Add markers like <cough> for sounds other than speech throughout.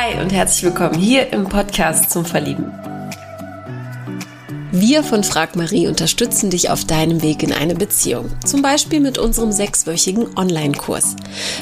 Hi und herzlich willkommen hier im Podcast zum Verlieben. Wir von Frag Marie unterstützen dich auf deinem Weg in eine Beziehung. Zum Beispiel mit unserem sechswöchigen Online-Kurs.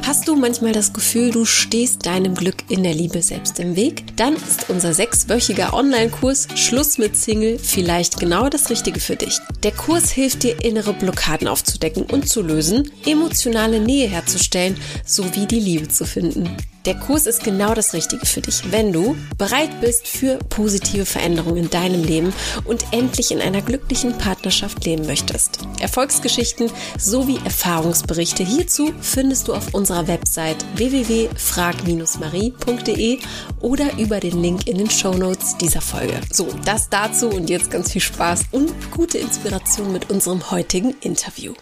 Hast du manchmal das Gefühl, du stehst deinem Glück in der Liebe selbst im Weg? Dann ist unser sechswöchiger Online-Kurs Schluss mit Single vielleicht genau das Richtige für dich. Der Kurs hilft dir, innere Blockaden aufzudecken und zu lösen, emotionale Nähe herzustellen sowie die Liebe zu finden. Der Kurs ist genau das Richtige für dich, wenn du bereit bist für positive Veränderungen in deinem Leben und endlich in einer glücklichen Partnerschaft leben möchtest. Erfolgsgeschichten sowie Erfahrungsberichte hierzu findest du auf unserer Website www.frag-marie.de oder über den Link in den Show Notes dieser Folge. So, das dazu und jetzt ganz viel Spaß und gute Inspiration mit unserem heutigen Interview.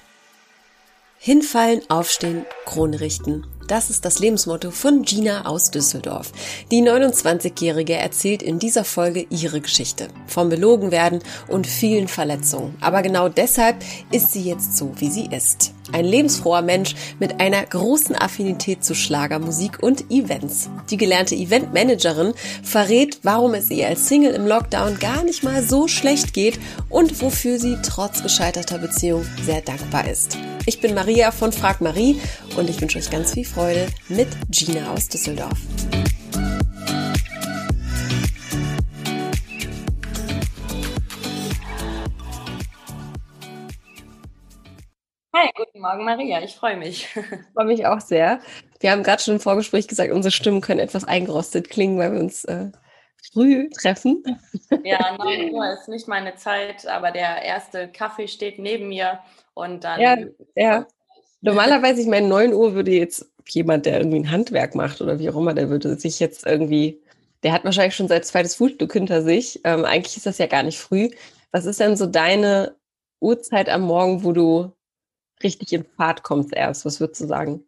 Hinfallen, aufstehen, Krone richten. Das ist das Lebensmotto von Gina aus Düsseldorf. Die 29-Jährige erzählt in dieser Folge ihre Geschichte. Vom belogen werden und vielen Verletzungen. Aber genau deshalb ist sie jetzt so, wie sie ist. Ein lebensfroher Mensch mit einer großen Affinität zu Schlagermusik und Events. Die gelernte Eventmanagerin verrät, warum es ihr als Single im Lockdown gar nicht mal so schlecht geht und wofür sie trotz gescheiterter Beziehung sehr dankbar ist. Ich bin Maria von Frag Marie und ich wünsche euch ganz viel Freude mit Gina aus Düsseldorf. Hi, guten Morgen Maria, ich freue mich. Ich <laughs> freue mich auch sehr. Wir haben gerade schon im Vorgespräch gesagt, unsere Stimmen können etwas eingerostet klingen, weil wir uns äh, früh treffen. <laughs> Ja, 9 <laughs> Uhr ist nicht meine Zeit, aber der erste Kaffee steht neben mir und dann. Ja, ja. Normalerweise, ich meine, 9 Uhr würde jetzt jemand, der irgendwie ein Handwerk macht oder wie auch immer, der würde sich jetzt irgendwie, der hat wahrscheinlich schon sein zweites Frühstück hinter sich. Ähm, eigentlich ist das ja gar nicht früh. Was ist denn so deine Uhrzeit am Morgen, wo du richtig in Fahrt kommst erst? Was würdest du sagen?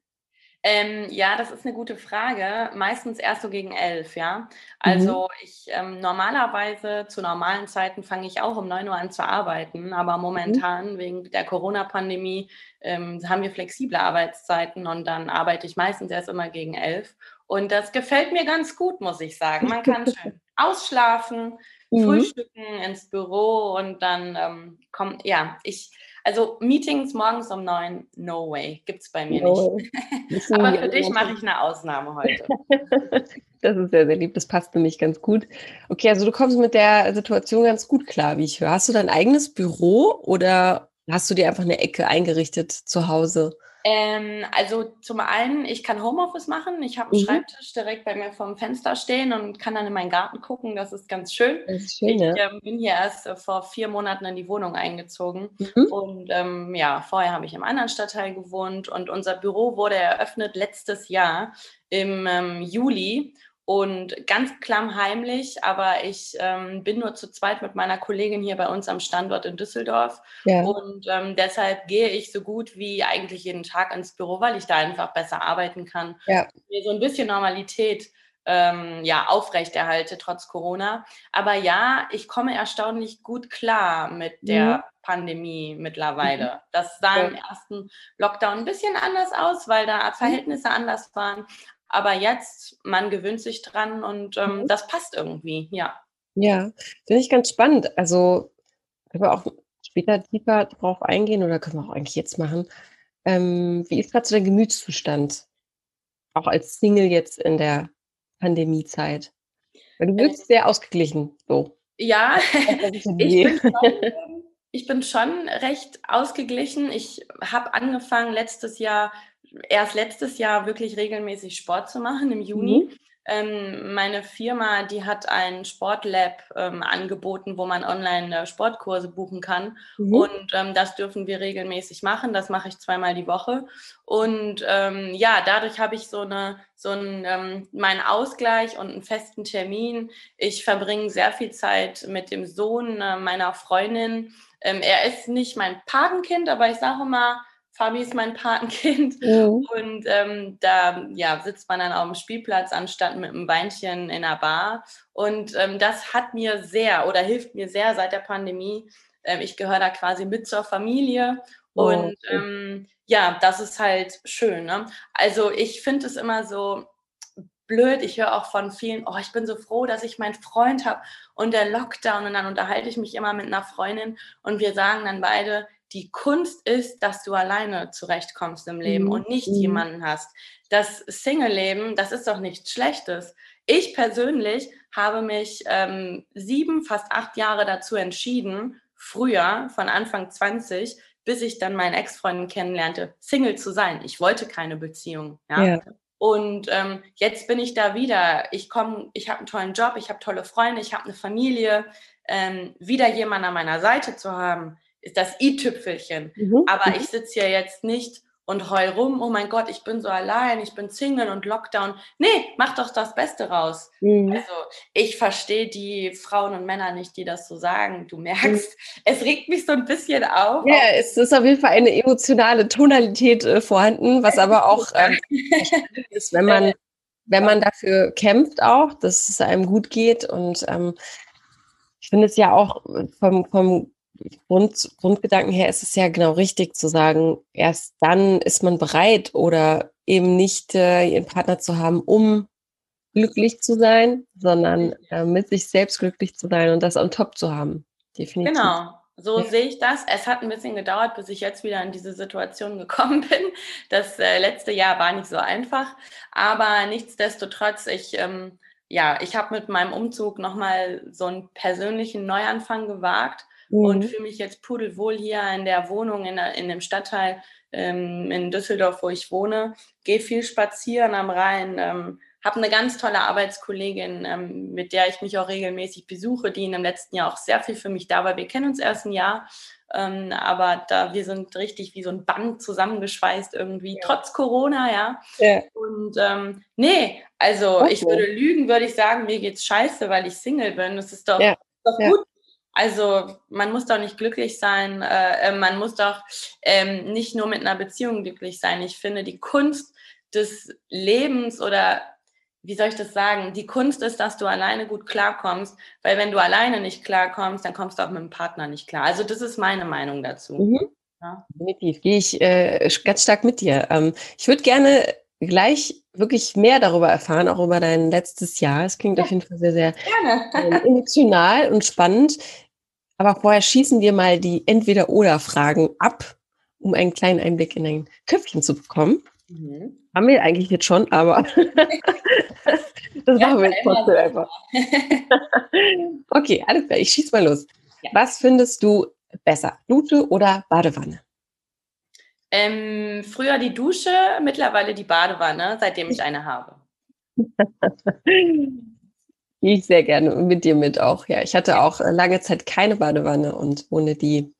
Ähm, ja, das ist eine gute Frage. Meistens erst so gegen elf, ja. Also mhm. ich ähm, normalerweise zu normalen Zeiten fange ich auch um 9 Uhr an zu arbeiten, aber mhm. momentan mhm. wegen der Corona-Pandemie ähm, haben wir flexible Arbeitszeiten und dann arbeite ich meistens erst immer gegen elf. Und das gefällt mir ganz gut, muss ich sagen. Man kann schön <laughs> ausschlafen, mhm. frühstücken ins Büro und dann ähm, kommt, ja, ich also Meetings morgens um neun, no way, gibt es bei mir no. nicht. <laughs> Aber für dich mache ich eine Ausnahme heute. <laughs> das ist sehr, sehr lieb, das passt nämlich ganz gut. Okay, also du kommst mit der Situation ganz gut klar, wie ich höre. Hast du dein eigenes Büro oder hast du dir einfach eine Ecke eingerichtet zu Hause? Ähm, also zum einen, ich kann Homeoffice machen. Ich habe einen mhm. Schreibtisch direkt bei mir vorm Fenster stehen und kann dann in meinen Garten gucken. Das ist ganz schön. Ist schön ich ähm, bin hier erst äh, vor vier Monaten in die Wohnung eingezogen. Mhm. Und ähm, ja, vorher habe ich im anderen Stadtteil gewohnt und unser Büro wurde eröffnet letztes Jahr im ähm, Juli und ganz klammheimlich, aber ich ähm, bin nur zu zweit mit meiner Kollegin hier bei uns am Standort in Düsseldorf. Ja. Und ähm, deshalb gehe ich so gut wie eigentlich jeden Tag ins Büro, weil ich da einfach besser arbeiten kann. Ja. Mir so ein bisschen Normalität ähm, ja, aufrechterhalte, trotz Corona. Aber ja, ich komme erstaunlich gut klar mit der mhm. Pandemie mittlerweile. Mhm. Das sah im ersten Lockdown ein bisschen anders aus, weil da mhm. Verhältnisse anders waren. Aber jetzt, man gewöhnt sich dran und ähm, mhm. das passt irgendwie, ja. Ja, finde ich ganz spannend. Also können wir auch später tiefer drauf eingehen oder können wir auch eigentlich jetzt machen. Ähm, wie ist gerade so dein Gemütszustand? Auch als Single jetzt in der Pandemiezeit. Weil du äh. wirkst äh, sehr ausgeglichen, so. Ja, <laughs> ich bin, schon, <laughs> ich bin schon recht ausgeglichen. Ich habe angefangen letztes Jahr erst letztes Jahr wirklich regelmäßig Sport zu machen im Juni. Mhm. Ähm, meine Firma, die hat ein Sportlab ähm, angeboten, wo man online äh, Sportkurse buchen kann. Mhm. Und ähm, das dürfen wir regelmäßig machen. Das mache ich zweimal die Woche. Und ähm, ja, dadurch habe ich so eine, so einen, ähm, meinen Ausgleich und einen festen Termin. Ich verbringe sehr viel Zeit mit dem Sohn äh, meiner Freundin. Ähm, er ist nicht mein Patenkind, aber ich sage mal, Fabi ist mein Patenkind. Mhm. Und ähm, da ja, sitzt man dann auf dem Spielplatz anstatt mit einem Weinchen in einer Bar. Und ähm, das hat mir sehr oder hilft mir sehr seit der Pandemie. Ähm, ich gehöre da quasi mit zur Familie. Oh, und ähm, ja, das ist halt schön. Ne? Also ich finde es immer so blöd. Ich höre auch von vielen, oh, ich bin so froh, dass ich meinen Freund habe und der Lockdown. Und dann unterhalte ich mich immer mit einer Freundin und wir sagen dann beide, die Kunst ist, dass du alleine zurechtkommst im Leben mhm. und nicht mhm. jemanden hast. Das Single-Leben, das ist doch nichts Schlechtes. Ich persönlich habe mich ähm, sieben, fast acht Jahre dazu entschieden, früher, von Anfang 20, bis ich dann meinen Ex-Freund kennenlernte, Single zu sein. Ich wollte keine Beziehung. Ja. ja. Und ähm, jetzt bin ich da wieder. Ich komme, ich habe einen tollen Job, ich habe tolle Freunde, ich habe eine Familie. Ähm, wieder jemanden an meiner Seite zu haben, ist das i-Tüpfelchen. Mhm. Aber mhm. ich sitze hier jetzt nicht und heul rum, oh mein Gott, ich bin so allein, ich bin Single und Lockdown. Nee, mach doch das Beste raus. Mhm. Also ich verstehe die Frauen und Männer nicht, die das so sagen. Du merkst, mhm. es regt mich so ein bisschen auf. Ja, es ist auf jeden Fall eine emotionale Tonalität äh, vorhanden, was aber auch ähm, ist, wenn man, <laughs> wenn man dafür kämpft auch, dass es einem gut geht. Und ähm, ich finde es ja auch vom, vom Grund, Grundgedanken her ist es ja genau richtig zu sagen, erst dann ist man bereit oder eben nicht äh, ihren Partner zu haben, um glücklich zu sein, sondern äh, mit sich selbst glücklich zu sein und das on top zu haben. Definitiv. Genau. So ja. sehe ich das. Es hat ein bisschen gedauert, bis ich jetzt wieder in diese Situation <laughs> gekommen bin. Das äh, letzte Jahr war nicht so einfach, aber nichtsdestotrotz, ich ähm, ja, ich habe mit meinem Umzug nochmal so einen persönlichen Neuanfang gewagt mhm. und fühle mich jetzt pudelwohl hier in der Wohnung, in, in dem Stadtteil ähm, in Düsseldorf, wo ich wohne. Gehe viel spazieren am Rhein, ähm, habe eine ganz tolle Arbeitskollegin, ähm, mit der ich mich auch regelmäßig besuche, die in dem letzten Jahr auch sehr viel für mich da war. Wir kennen uns erst ein Jahr, ähm, aber da wir sind richtig wie so ein Band zusammengeschweißt irgendwie, ja. trotz Corona, ja. ja. Und ähm, nee, also okay. ich würde lügen, würde ich sagen, mir geht's scheiße, weil ich Single bin. Das ist doch, ja. doch gut, also man muss doch nicht glücklich sein, äh, äh, man muss doch ähm, nicht nur mit einer Beziehung glücklich sein. Ich finde, die Kunst des Lebens oder wie soll ich das sagen? Die Kunst ist, dass du alleine gut klarkommst, weil wenn du alleine nicht klarkommst, dann kommst du auch mit dem Partner nicht klar. Also das ist meine Meinung dazu. Mhm. Ja. Definitiv, gehe ich äh, ganz stark mit dir. Ähm, ich würde gerne gleich wirklich mehr darüber erfahren, auch über dein letztes Jahr. Es klingt ja. auf jeden Fall sehr, sehr äh, emotional und spannend. Aber vorher schießen wir mal die Entweder-Oder-Fragen ab, um einen kleinen Einblick in dein Köpfchen zu bekommen. Mhm. Haben wir eigentlich jetzt schon, aber <laughs> das machen wir jetzt trotzdem einfach. <laughs> okay, alles klar, ich schieße mal los. Ja. Was findest du besser, Dusche oder Badewanne? Ähm, früher die Dusche, mittlerweile die Badewanne, seitdem ich eine habe. <laughs> Gehe ich sehr gerne mit dir mit auch. Ja, ich hatte auch äh, lange Zeit keine Badewanne und ohne die.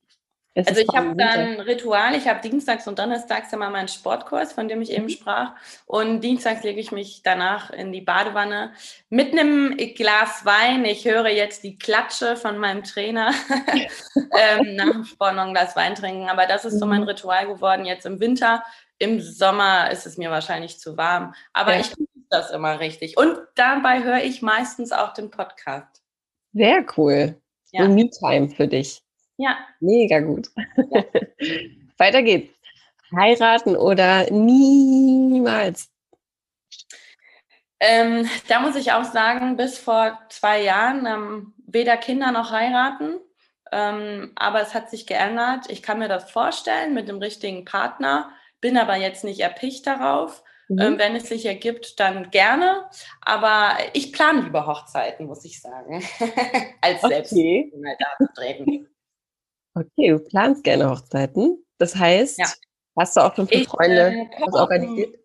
Also ich habe dann ein Ritual, ich habe dienstags und donnerstags immer meinen Sportkurs, von dem ich eben mhm. sprach. Und dienstags lege ich mich danach in die Badewanne mit einem Glas Wein. Ich höre jetzt die Klatsche von meinem Trainer <laughs> ähm, nach dem Sport noch ein Glas Wein trinken. Aber das ist so mein mhm. Ritual geworden jetzt im Winter. Im Sommer ist es mir wahrscheinlich zu warm. Aber ja. ich das immer richtig. Und dabei höre ich meistens auch den Podcast. Sehr cool. Ja. So Me-Time für dich. Ja. Mega gut. Ja. <laughs> Weiter geht's. Heiraten oder niemals? Ähm, da muss ich auch sagen, bis vor zwei Jahren ähm, weder Kinder noch heiraten. Ähm, aber es hat sich geändert. Ich kann mir das vorstellen mit dem richtigen Partner, bin aber jetzt nicht erpicht darauf. Mhm. Ähm, wenn es sich ergibt, dann gerne. Aber ich plane lieber Hochzeiten, muss ich sagen, <laughs> als okay. selbst da Okay, du planst gerne Hochzeiten. Das heißt, ja. hast du auch schon für Freunde äh, was organisiert?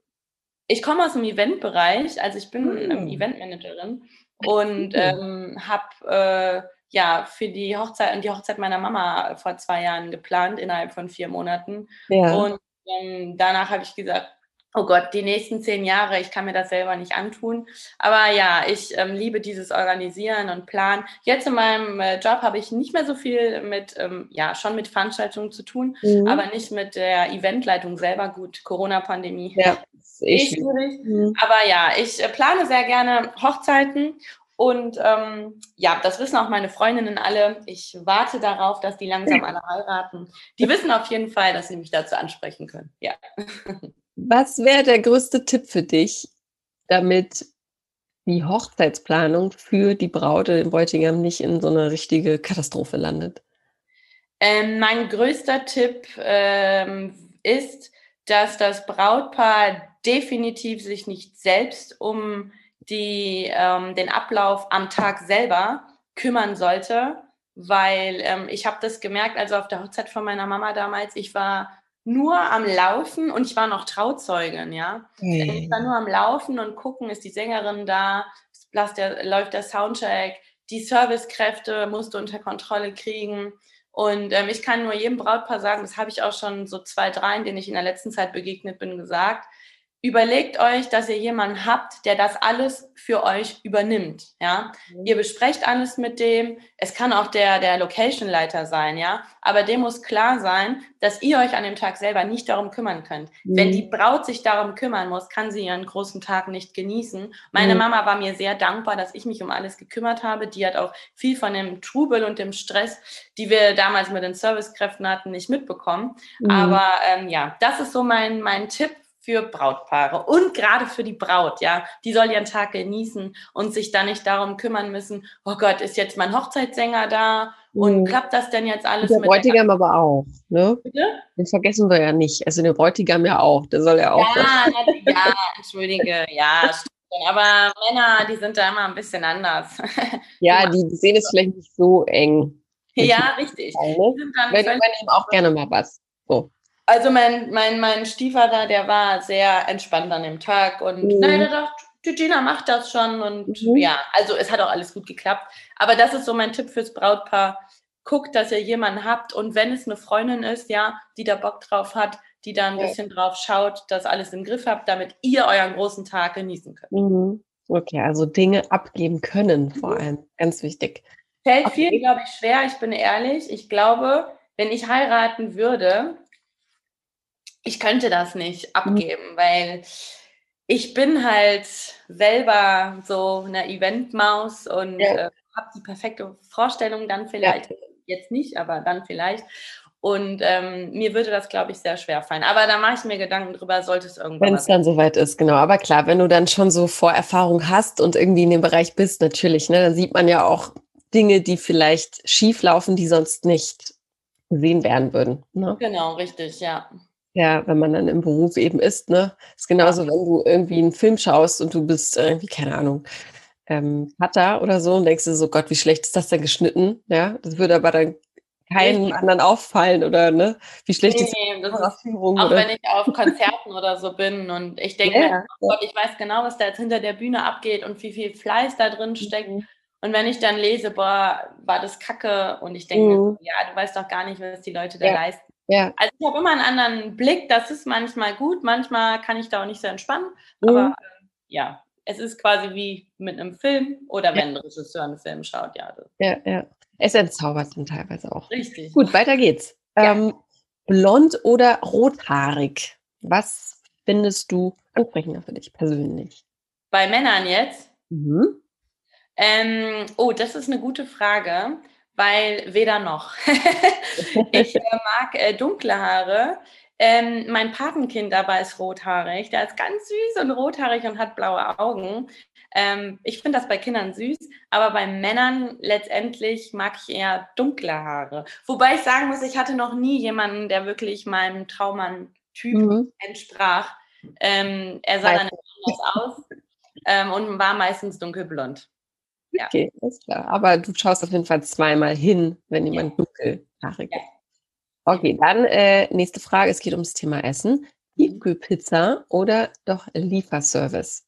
Ich komme aus dem Eventbereich, also ich bin mhm. Eventmanagerin und ähm, habe äh, ja für die Hochzeit und die Hochzeit meiner Mama vor zwei Jahren geplant innerhalb von vier Monaten. Ja. Und ähm, danach habe ich gesagt, oh Gott, die nächsten zehn Jahre, ich kann mir das selber nicht antun. Aber ja, ich ähm, liebe dieses Organisieren und Planen. Jetzt in meinem äh, Job habe ich nicht mehr so viel mit, ähm, ja, schon mit Veranstaltungen zu tun, mhm. aber nicht mit der Eventleitung selber. Gut, Corona-Pandemie. Ja, ich schwierig. Mhm. Aber ja, ich äh, plane sehr gerne Hochzeiten und ähm, ja, das wissen auch meine Freundinnen alle. Ich warte darauf, dass die langsam <laughs> alle heiraten. Die wissen auf jeden Fall, dass sie mich dazu ansprechen können. Ja. <laughs> Was wäre der größte Tipp für dich, damit die Hochzeitsplanung für die Braut oder den Bräutigam nicht in so eine richtige Katastrophe landet? Ähm, mein größter Tipp ähm, ist, dass das Brautpaar definitiv sich nicht selbst um die, ähm, den Ablauf am Tag selber kümmern sollte, weil ähm, ich habe das gemerkt, also auf der Hochzeit von meiner Mama damals, ich war nur am Laufen und ich war noch Trauzeugin, ja. Mhm. Ich war nur am Laufen und gucken, ist die Sängerin da, der, läuft der Soundcheck, die Servicekräfte musste unter Kontrolle kriegen. Und ähm, ich kann nur jedem Brautpaar sagen, das habe ich auch schon so zwei, dreien, denen ich in der letzten Zeit begegnet bin, gesagt überlegt euch, dass ihr jemanden habt, der das alles für euch übernimmt, ja. Mhm. Ihr besprecht alles mit dem. Es kann auch der, der Location-Leiter sein, ja. Aber dem muss klar sein, dass ihr euch an dem Tag selber nicht darum kümmern könnt. Mhm. Wenn die Braut sich darum kümmern muss, kann sie ihren großen Tag nicht genießen. Meine mhm. Mama war mir sehr dankbar, dass ich mich um alles gekümmert habe. Die hat auch viel von dem Trubel und dem Stress, die wir damals mit den Servicekräften hatten, nicht mitbekommen. Mhm. Aber ähm, ja, das ist so mein, mein Tipp für Brautpaare und gerade für die Braut, ja. Die soll ihren Tag genießen und sich dann nicht darum kümmern müssen, oh Gott, ist jetzt mein Hochzeitssänger da und mhm. klappt das denn jetzt alles? Der Bräutigam der aber auch, ne? Bitte? Den vergessen wir ja nicht. Also der Bräutigam ja auch, der soll ja auch. Ja, ja entschuldige, ja, aber Männer, die sind da immer ein bisschen anders. <laughs> Ja, die sehen es vielleicht nicht so eng. Ja, richtig. Ne? Wenn man eben auch gerne mal was. So. Also mein, mein, mein Stiefvater, der war sehr entspannt an dem Tag und mhm. nein, der dachte, die Gina macht das schon und mhm. ja, also es hat auch alles gut geklappt. Aber das ist so mein Tipp fürs Brautpaar. Guckt, dass ihr jemanden habt und wenn es eine Freundin ist, ja, die da Bock drauf hat, die da ein ja. bisschen drauf schaut, dass alles im Griff habt, damit ihr euren großen Tag genießen könnt. Mhm. Okay, also Dinge abgeben können vor mhm. allem, ganz wichtig. Fällt okay. vielen, glaube ich, schwer, ich bin ehrlich. Ich glaube, wenn ich heiraten würde, ich könnte das nicht mhm. abgeben, mhm. weil ich bin halt selber so eine Eventmaus und ja. äh, habe die perfekte Vorstellung dann vielleicht, ja. jetzt nicht, aber dann vielleicht. Und ähm, mir würde das, glaube ich, sehr schwer fallen. Aber da mache ich mir Gedanken drüber, sollte es irgendwann. Wenn es dann soweit ist, genau. Aber klar, wenn du dann schon so Vorerfahrung hast und irgendwie in dem Bereich bist, natürlich, ne, dann sieht man ja auch Dinge, die vielleicht schief laufen, die sonst nicht gesehen werden würden. Ne? Genau, richtig, ja. Ja, wenn man dann im Beruf eben ist, ne? Ist genauso, wenn du irgendwie einen Film schaust und du bist irgendwie, keine Ahnung, ähm, Vater oder so und denkst du so, Gott, wie schlecht ist das denn geschnitten? Ja, das würde aber dann keinem nee. anderen auffallen oder ne? Wie schlecht nee, ist die Kameraführung? Auch oder? wenn ich auf Konzerten oder so bin und ich denke, yeah. oh Gott, ich weiß genau, was da jetzt hinter der Bühne abgeht und wie viel Fleiß da drin steckt. Mhm. Und wenn ich dann lese, boah, war das Kacke und ich denke, mhm. ja, du weißt doch gar nicht, was die Leute da ja. leisten. Ja. Also ich habe immer einen anderen Blick, das ist manchmal gut, manchmal kann ich da auch nicht so entspannen, mhm. aber äh, ja, es ist quasi wie mit einem Film oder wenn ein Regisseur einen Film schaut, ja. Ja, ja. Es entzaubert dann teilweise auch. Richtig. Gut, weiter geht's. Ja. Ähm, blond oder rothaarig? Was findest du ansprechender für dich persönlich? Bei Männern jetzt? Mhm. Ähm, oh, das ist eine gute Frage weil weder noch. <laughs> ich äh, mag äh, dunkle Haare. Ähm, mein Patenkind aber ist rothaarig. Der ist ganz süß und rothaarig und hat blaue Augen. Ähm, ich finde das bei Kindern süß, aber bei Männern letztendlich mag ich eher dunkle Haare. Wobei ich sagen muss, ich hatte noch nie jemanden, der wirklich meinem Traummann-Typ mhm. entsprach. Ähm, er sah dann anders aus ähm, und war meistens dunkelblond. Ja. Okay, ist klar. Aber du schaust auf jeden Fall zweimal hin, wenn jemand ja. dunkelhaarig ist. Ja. Okay, dann äh, nächste Frage. Es geht ums Thema Essen. Tiefkühlpizza oder doch Lieferservice?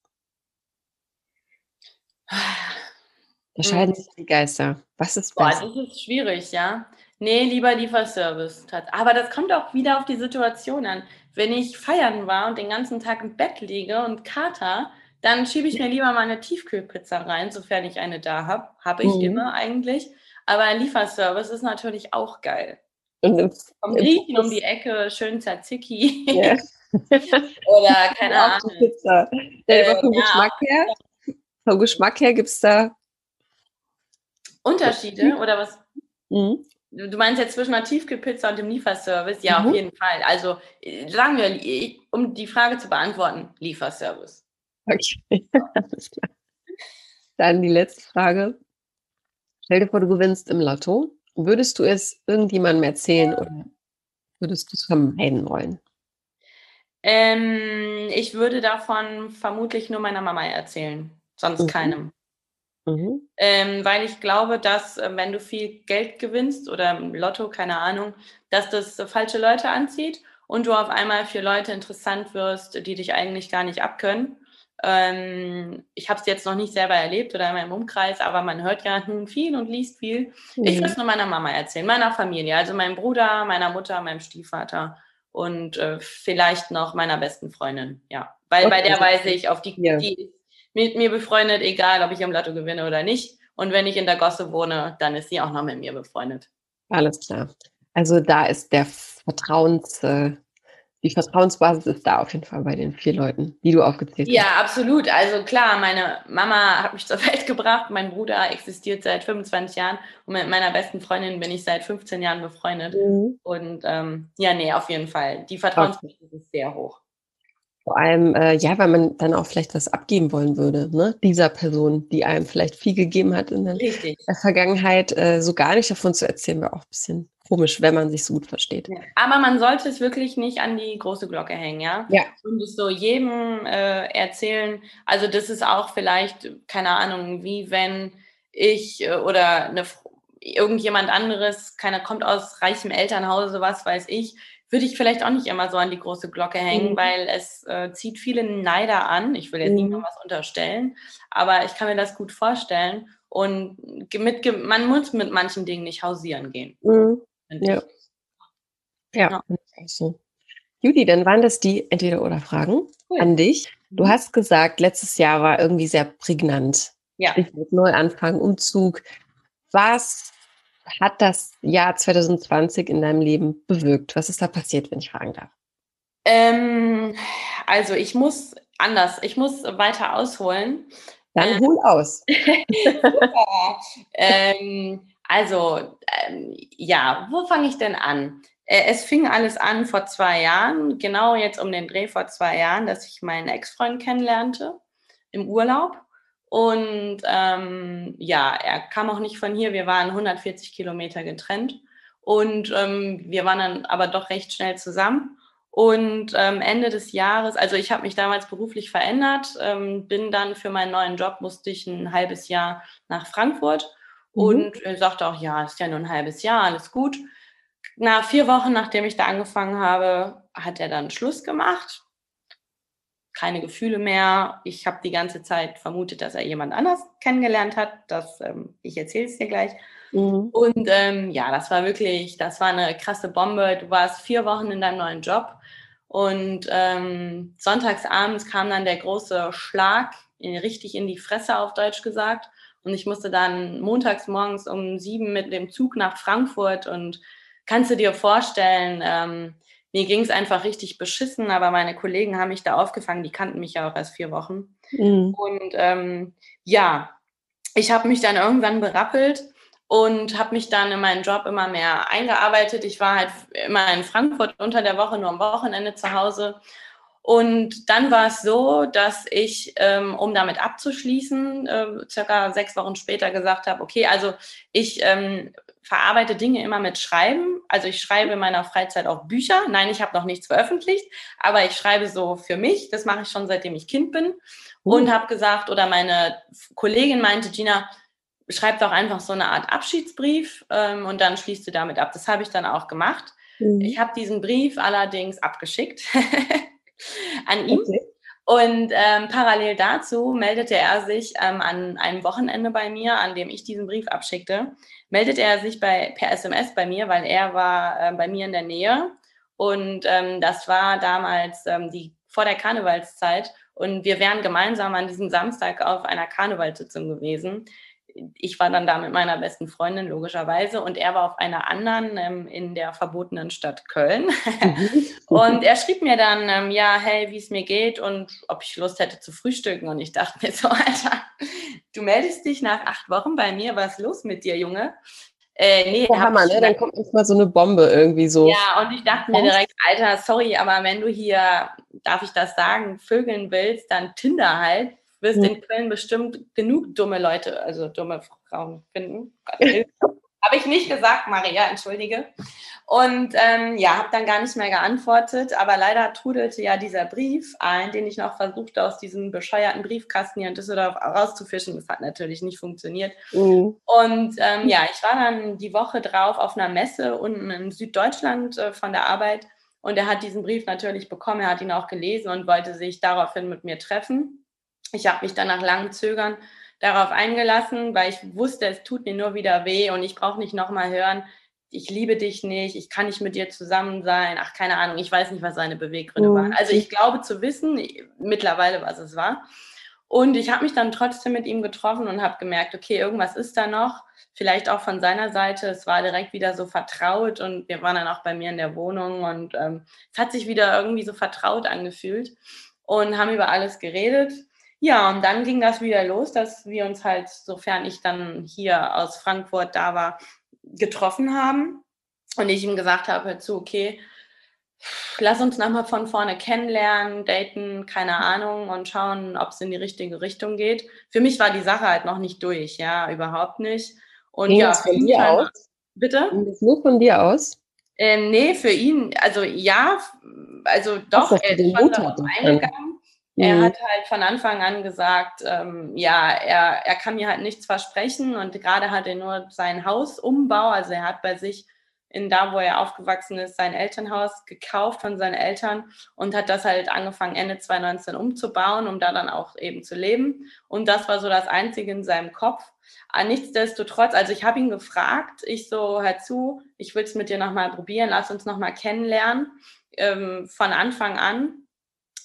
Da scheiden hm. sich die Geister. Was ist Boah, besser? das ist schwierig, ja. Nee, lieber Lieferservice. Aber das kommt auch wieder auf die Situation an. Wenn ich feiern war und den ganzen Tag im Bett liege und Kater, dann schiebe ich mir lieber mal eine Tiefkühlpizza rein, sofern ich eine da habe. Habe ich mhm. immer eigentlich. Aber ein Lieferservice ist natürlich auch geil. Vom Griechen um die Ecke, schön Tzatziki. Yeah. <laughs> Oder <laughs> keine Ahnung. Pizza. Äh, vom, ja, Geschmack her, vom Geschmack her gibt es da Unterschiede oder was? Mhm. Du meinst jetzt zwischen einer Tiefkühlpizza und dem Lieferservice? Ja, mhm. auf jeden Fall. Also äh, sagen wir, um die Frage zu beantworten, Lieferservice. <laughs> Okay, alles klar. Dann die letzte Frage. Stell dir vor, du gewinnst im Lotto. Würdest du es irgendjemandem erzählen oder würdest du es vermeiden wollen? Ähm, ich würde davon vermutlich nur meiner Mama erzählen, sonst mhm. keinem. Mhm. Ähm, weil ich glaube, dass äh, wenn du viel Geld gewinnst oder im Lotto, keine Ahnung, dass das äh, falsche Leute anzieht und du auf einmal für Leute interessant wirst, die dich eigentlich gar nicht abkönnen. Ähm, ich habe es jetzt noch nicht selber erlebt oder in meinem Umkreis, aber man hört ja nun viel und liest viel. Mhm. Ich würde es nur meiner Mama erzählen, meiner Familie, also meinem Bruder, meiner Mutter, meinem Stiefvater und äh, vielleicht noch meiner besten Freundin. Ja, weil okay. bei der weiß ich, auf die, ja. die ist mit mir befreundet, egal ob ich im Lotto gewinne oder nicht. Und wenn ich in der Gosse wohne, dann ist sie auch noch mit mir befreundet. Alles klar. Also da ist der Vertrauens, äh, die Vertrauensbasis ist da auf jeden Fall bei den vier Leuten, die du aufgezählt hast. Ja, absolut. Also klar, meine Mama hat mich <laughs> zur Welt gebracht, mein Bruder existiert seit 25 Jahren und mit meiner besten Freundin bin ich seit 15 Jahren befreundet. Mhm. Und ähm, ja, nee, auf jeden Fall. Die Vertrauensbasis okay. ist sehr hoch. Vor allem, äh, ja, weil man dann auch vielleicht was abgeben wollen würde, ne? Dieser Person, die einem vielleicht viel gegeben hat in der, der Vergangenheit, äh, so gar nicht davon zu erzählen, wäre auch ein bisschen komisch, wenn man sich so gut versteht. Ja. Aber man sollte es wirklich nicht an die große Glocke hängen, ja? Ja. Und es so jedem äh, erzählen. Also das ist auch vielleicht, keine Ahnung, wie wenn ich äh, oder eine, irgendjemand anderes, keiner kommt aus reichem Elternhause, was weiß ich, würde ich vielleicht auch nicht immer so an die große Glocke hängen, mhm. weil es äh, zieht viele Neider an. Ich will jetzt mhm. niemandem was unterstellen, aber ich kann mir das gut vorstellen. Und mit, man muss mit manchen Dingen nicht hausieren gehen. Mhm. Ja. Ja, ja. Judy, dann waren das die Entweder-Oder-Fragen cool. an dich. Du mhm. hast gesagt, letztes Jahr war irgendwie sehr prägnant. Ja. Neuanfang, Umzug. Was hat das Jahr 2020 in deinem Leben bewirkt? Was ist da passiert, wenn ich fragen darf? Ähm, also ich muss anders, ich muss weiter ausholen. Dann ähm, hol aus. <laughs> <laughs> ähm, also, ähm, ja, wo fange ich denn an? Äh, es fing alles an vor zwei Jahren, genau jetzt um den Dreh vor zwei Jahren, dass ich meinen Ex-Freund kennenlernte im Urlaub. Und ähm, ja, er kam auch nicht von hier. Wir waren 140 Kilometer getrennt. Und ähm, wir waren dann aber doch recht schnell zusammen. Und ähm, Ende des Jahres, also ich habe mich damals beruflich verändert, ähm, bin dann für meinen neuen Job, musste ich ein halbes Jahr nach Frankfurt. Mhm. Und er sagte auch, ja, ist ja nur ein halbes Jahr, alles gut. Nach vier Wochen, nachdem ich da angefangen habe, hat er dann Schluss gemacht keine Gefühle mehr. Ich habe die ganze Zeit vermutet, dass er jemand anders kennengelernt hat. Das, ähm, ich erzähle es dir gleich. Mhm. Und ähm, ja, das war wirklich, das war eine krasse Bombe. Du warst vier Wochen in deinem neuen Job und ähm, sonntagsabends kam dann der große Schlag richtig in die Fresse, auf Deutsch gesagt. Und ich musste dann montags morgens um sieben mit dem Zug nach Frankfurt und kannst du dir vorstellen, ähm, mir ging es einfach richtig beschissen, aber meine Kollegen haben mich da aufgefangen, die kannten mich ja auch erst vier Wochen. Mhm. Und ähm, ja, ich habe mich dann irgendwann berappelt und habe mich dann in meinen Job immer mehr eingearbeitet. Ich war halt immer in Frankfurt unter der Woche, nur am Wochenende zu Hause. Und dann war es so, dass ich, ähm, um damit abzuschließen, äh, circa sechs Wochen später gesagt habe, okay, also ich ähm, verarbeite Dinge immer mit Schreiben. Also ich schreibe in meiner Freizeit auch Bücher. Nein, ich habe noch nichts veröffentlicht, aber ich schreibe so für mich. Das mache ich schon seitdem ich Kind bin. Uh. Und habe gesagt, oder meine Kollegin meinte, Gina, schreib doch einfach so eine Art Abschiedsbrief ähm, und dann schließt du damit ab. Das habe ich dann auch gemacht. Mhm. Ich habe diesen Brief allerdings abgeschickt <laughs> <laughs> an ihn. Okay. Und ähm, parallel dazu meldete er sich ähm, an einem Wochenende bei mir, an dem ich diesen Brief abschickte, meldete er sich bei, per SMS bei mir, weil er war äh, bei mir in der Nähe. Und ähm, das war damals ähm, die, vor der Karnevalszeit. Und wir wären gemeinsam an diesem Samstag auf einer Karnevalssitzung gewesen ich war dann da mit meiner besten Freundin, logischerweise, und er war auf einer anderen ähm, in der verbotenen Stadt Köln. Mhm. <laughs> und er schrieb mir dann, ähm, ja, hey, wie es mir geht und ob ich Lust hätte zu frühstücken. Und ich dachte mir so, <laughs> Alter, du meldest dich nach acht Wochen bei mir, was ist los mit dir, Junge? Äh, nee, oh, Hammer, ne? Dann kommt erstmal so eine Bombe irgendwie so. Ja, und ich dachte mir direkt, Alter, sorry, aber wenn du hier, darf ich das sagen, vögeln willst, dann Tinder halt wirst mhm. in Köln bestimmt genug dumme Leute, also dumme Frauen finden. <laughs> Habe ich nicht gesagt, Maria, entschuldige. Und ähm, ja, habe dann gar nicht mehr geantwortet, aber leider trudelte ja dieser Brief ein, den ich noch versuchte, aus diesem bescheuerten Briefkasten hier in Düsseldorf rauszufischen. Das hat natürlich nicht funktioniert. Mhm. Und ähm, ja, ich war dann die Woche drauf auf einer Messe unten in Süddeutschland äh, von der Arbeit und er hat diesen Brief natürlich bekommen, er hat ihn auch gelesen und wollte sich daraufhin mit mir treffen. Ich habe mich dann nach langem Zögern darauf eingelassen, weil ich wusste, es tut mir nur wieder weh und ich brauche nicht nochmal hören, ich liebe dich nicht, ich kann nicht mit dir zusammen sein. Ach, keine Ahnung, ich weiß nicht, was seine Beweggründe mhm. waren. Also ich glaube zu wissen mittlerweile, was es war. Und ich habe mich dann trotzdem mit ihm getroffen und habe gemerkt, okay, irgendwas ist da noch. Vielleicht auch von seiner Seite. Es war direkt wieder so vertraut und wir waren dann auch bei mir in der Wohnung und ähm, es hat sich wieder irgendwie so vertraut angefühlt und haben über alles geredet. Ja, und dann ging das wieder los, dass wir uns halt, sofern ich dann hier aus Frankfurt da war, getroffen haben und ich ihm gesagt habe, hör zu, okay, lass uns nochmal von vorne kennenlernen, daten, keine Ahnung und schauen, ob es in die richtige Richtung geht. Für mich war die Sache halt noch nicht durch, ja, überhaupt nicht. Und Ging ja, das von dir aus? Bitte? Ging das nur von dir aus? Ähm, nee, für ihn, also ja, also doch, Ach, er ist schon darauf eingegangen. Er mhm. hat halt von Anfang an gesagt, ähm, ja, er, er kann mir halt nichts versprechen und gerade hat er nur sein Hausumbau, also er hat bei sich in da, wo er aufgewachsen ist, sein Elternhaus gekauft von seinen Eltern und hat das halt angefangen, Ende 2019 umzubauen, um da dann auch eben zu leben. Und das war so das Einzige in seinem Kopf. Aber nichtsdestotrotz, also ich habe ihn gefragt, ich so, hör zu, ich will es mit dir nochmal probieren, lass uns nochmal kennenlernen, ähm, von Anfang an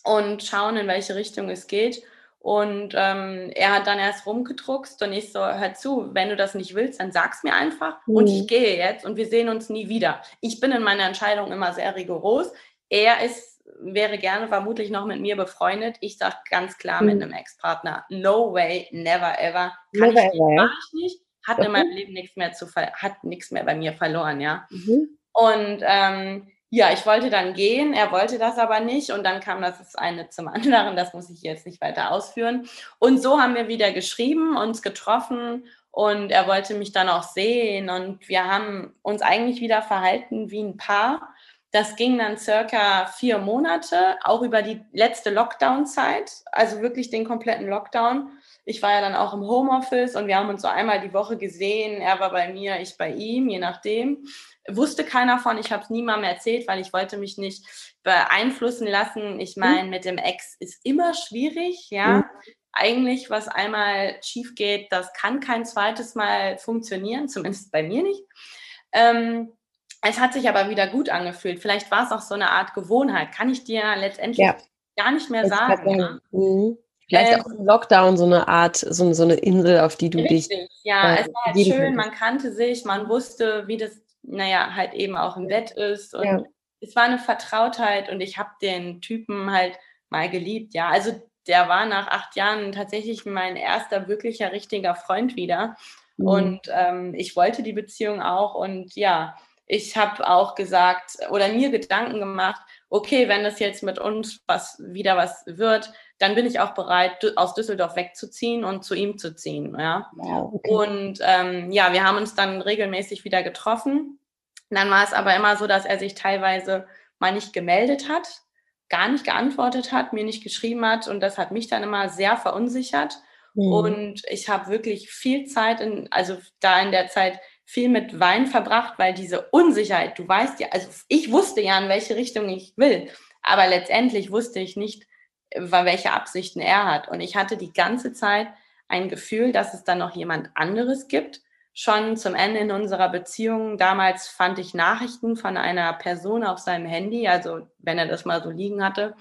und schauen, in welche Richtung es geht. Und ähm, er hat dann erst rumgedruckst und ich so, hör zu, wenn du das nicht willst, dann sag's mir einfach mhm. und ich gehe jetzt und wir sehen uns nie wieder. Ich bin in meiner Entscheidung immer sehr rigoros. Er ist, wäre gerne vermutlich noch mit mir befreundet. Ich sage ganz klar mhm. mit einem Ex-Partner, no way, never ever. Kann never ich nicht, mach ich nicht. Hat okay. in meinem Leben nichts mehr zu hat nichts mehr bei mir verloren, ja. Mhm. Und ähm, ja, ich wollte dann gehen, er wollte das aber nicht und dann kam das eine zum <laughs> anderen, das muss ich jetzt nicht weiter ausführen. Und so haben wir wieder geschrieben, uns getroffen und er wollte mich dann auch sehen und wir haben uns eigentlich wieder verhalten wie ein Paar. Das ging dann circa vier Monate, auch über die letzte Lockdown-Zeit, also wirklich den kompletten Lockdown. Ich war ja dann auch im Homeoffice und wir haben uns so einmal die Woche gesehen. Er war bei mir, ich bei ihm, je nachdem wusste keiner von, ich habe es niemandem erzählt, weil ich wollte mich nicht beeinflussen lassen. Ich mhm. meine, mit dem Ex ist immer schwierig, ja. Mhm. Eigentlich, was einmal schief geht, das kann kein zweites Mal funktionieren, zumindest bei mir nicht. Ähm, es hat sich aber wieder gut angefühlt. Vielleicht war es auch so eine Art Gewohnheit. Kann ich dir letztendlich ja. gar nicht mehr das sagen. Ja. Mhm. Vielleicht ähm, auch im Lockdown so eine Art, so, so, eine Insel, auf die du richtig, dich. Ja, äh, es war halt schön, man kannte sich, man wusste, wie das naja, halt eben auch im Bett ist. Und ja. es war eine Vertrautheit und ich habe den Typen halt mal geliebt, ja. Also der war nach acht Jahren tatsächlich mein erster wirklicher, richtiger Freund wieder. Mhm. Und ähm, ich wollte die Beziehung auch. Und ja, ich habe auch gesagt oder mir Gedanken gemacht, okay, wenn das jetzt mit uns was wieder was wird, dann bin ich auch bereit, aus Düsseldorf wegzuziehen und zu ihm zu ziehen. Ja. Wow, okay. Und ähm, ja, wir haben uns dann regelmäßig wieder getroffen. Dann war es aber immer so, dass er sich teilweise mal nicht gemeldet hat, gar nicht geantwortet hat, mir nicht geschrieben hat und das hat mich dann immer sehr verunsichert. Mhm. Und ich habe wirklich viel Zeit in, also da in der Zeit viel mit Wein verbracht, weil diese Unsicherheit, du weißt ja, also ich wusste ja, in welche Richtung ich will, aber letztendlich wusste ich nicht, welche Absichten er hat. Und ich hatte die ganze Zeit ein Gefühl, dass es dann noch jemand anderes gibt. Schon zum Ende in unserer Beziehung, damals fand ich Nachrichten von einer Person auf seinem Handy, also wenn er das mal so liegen hatte.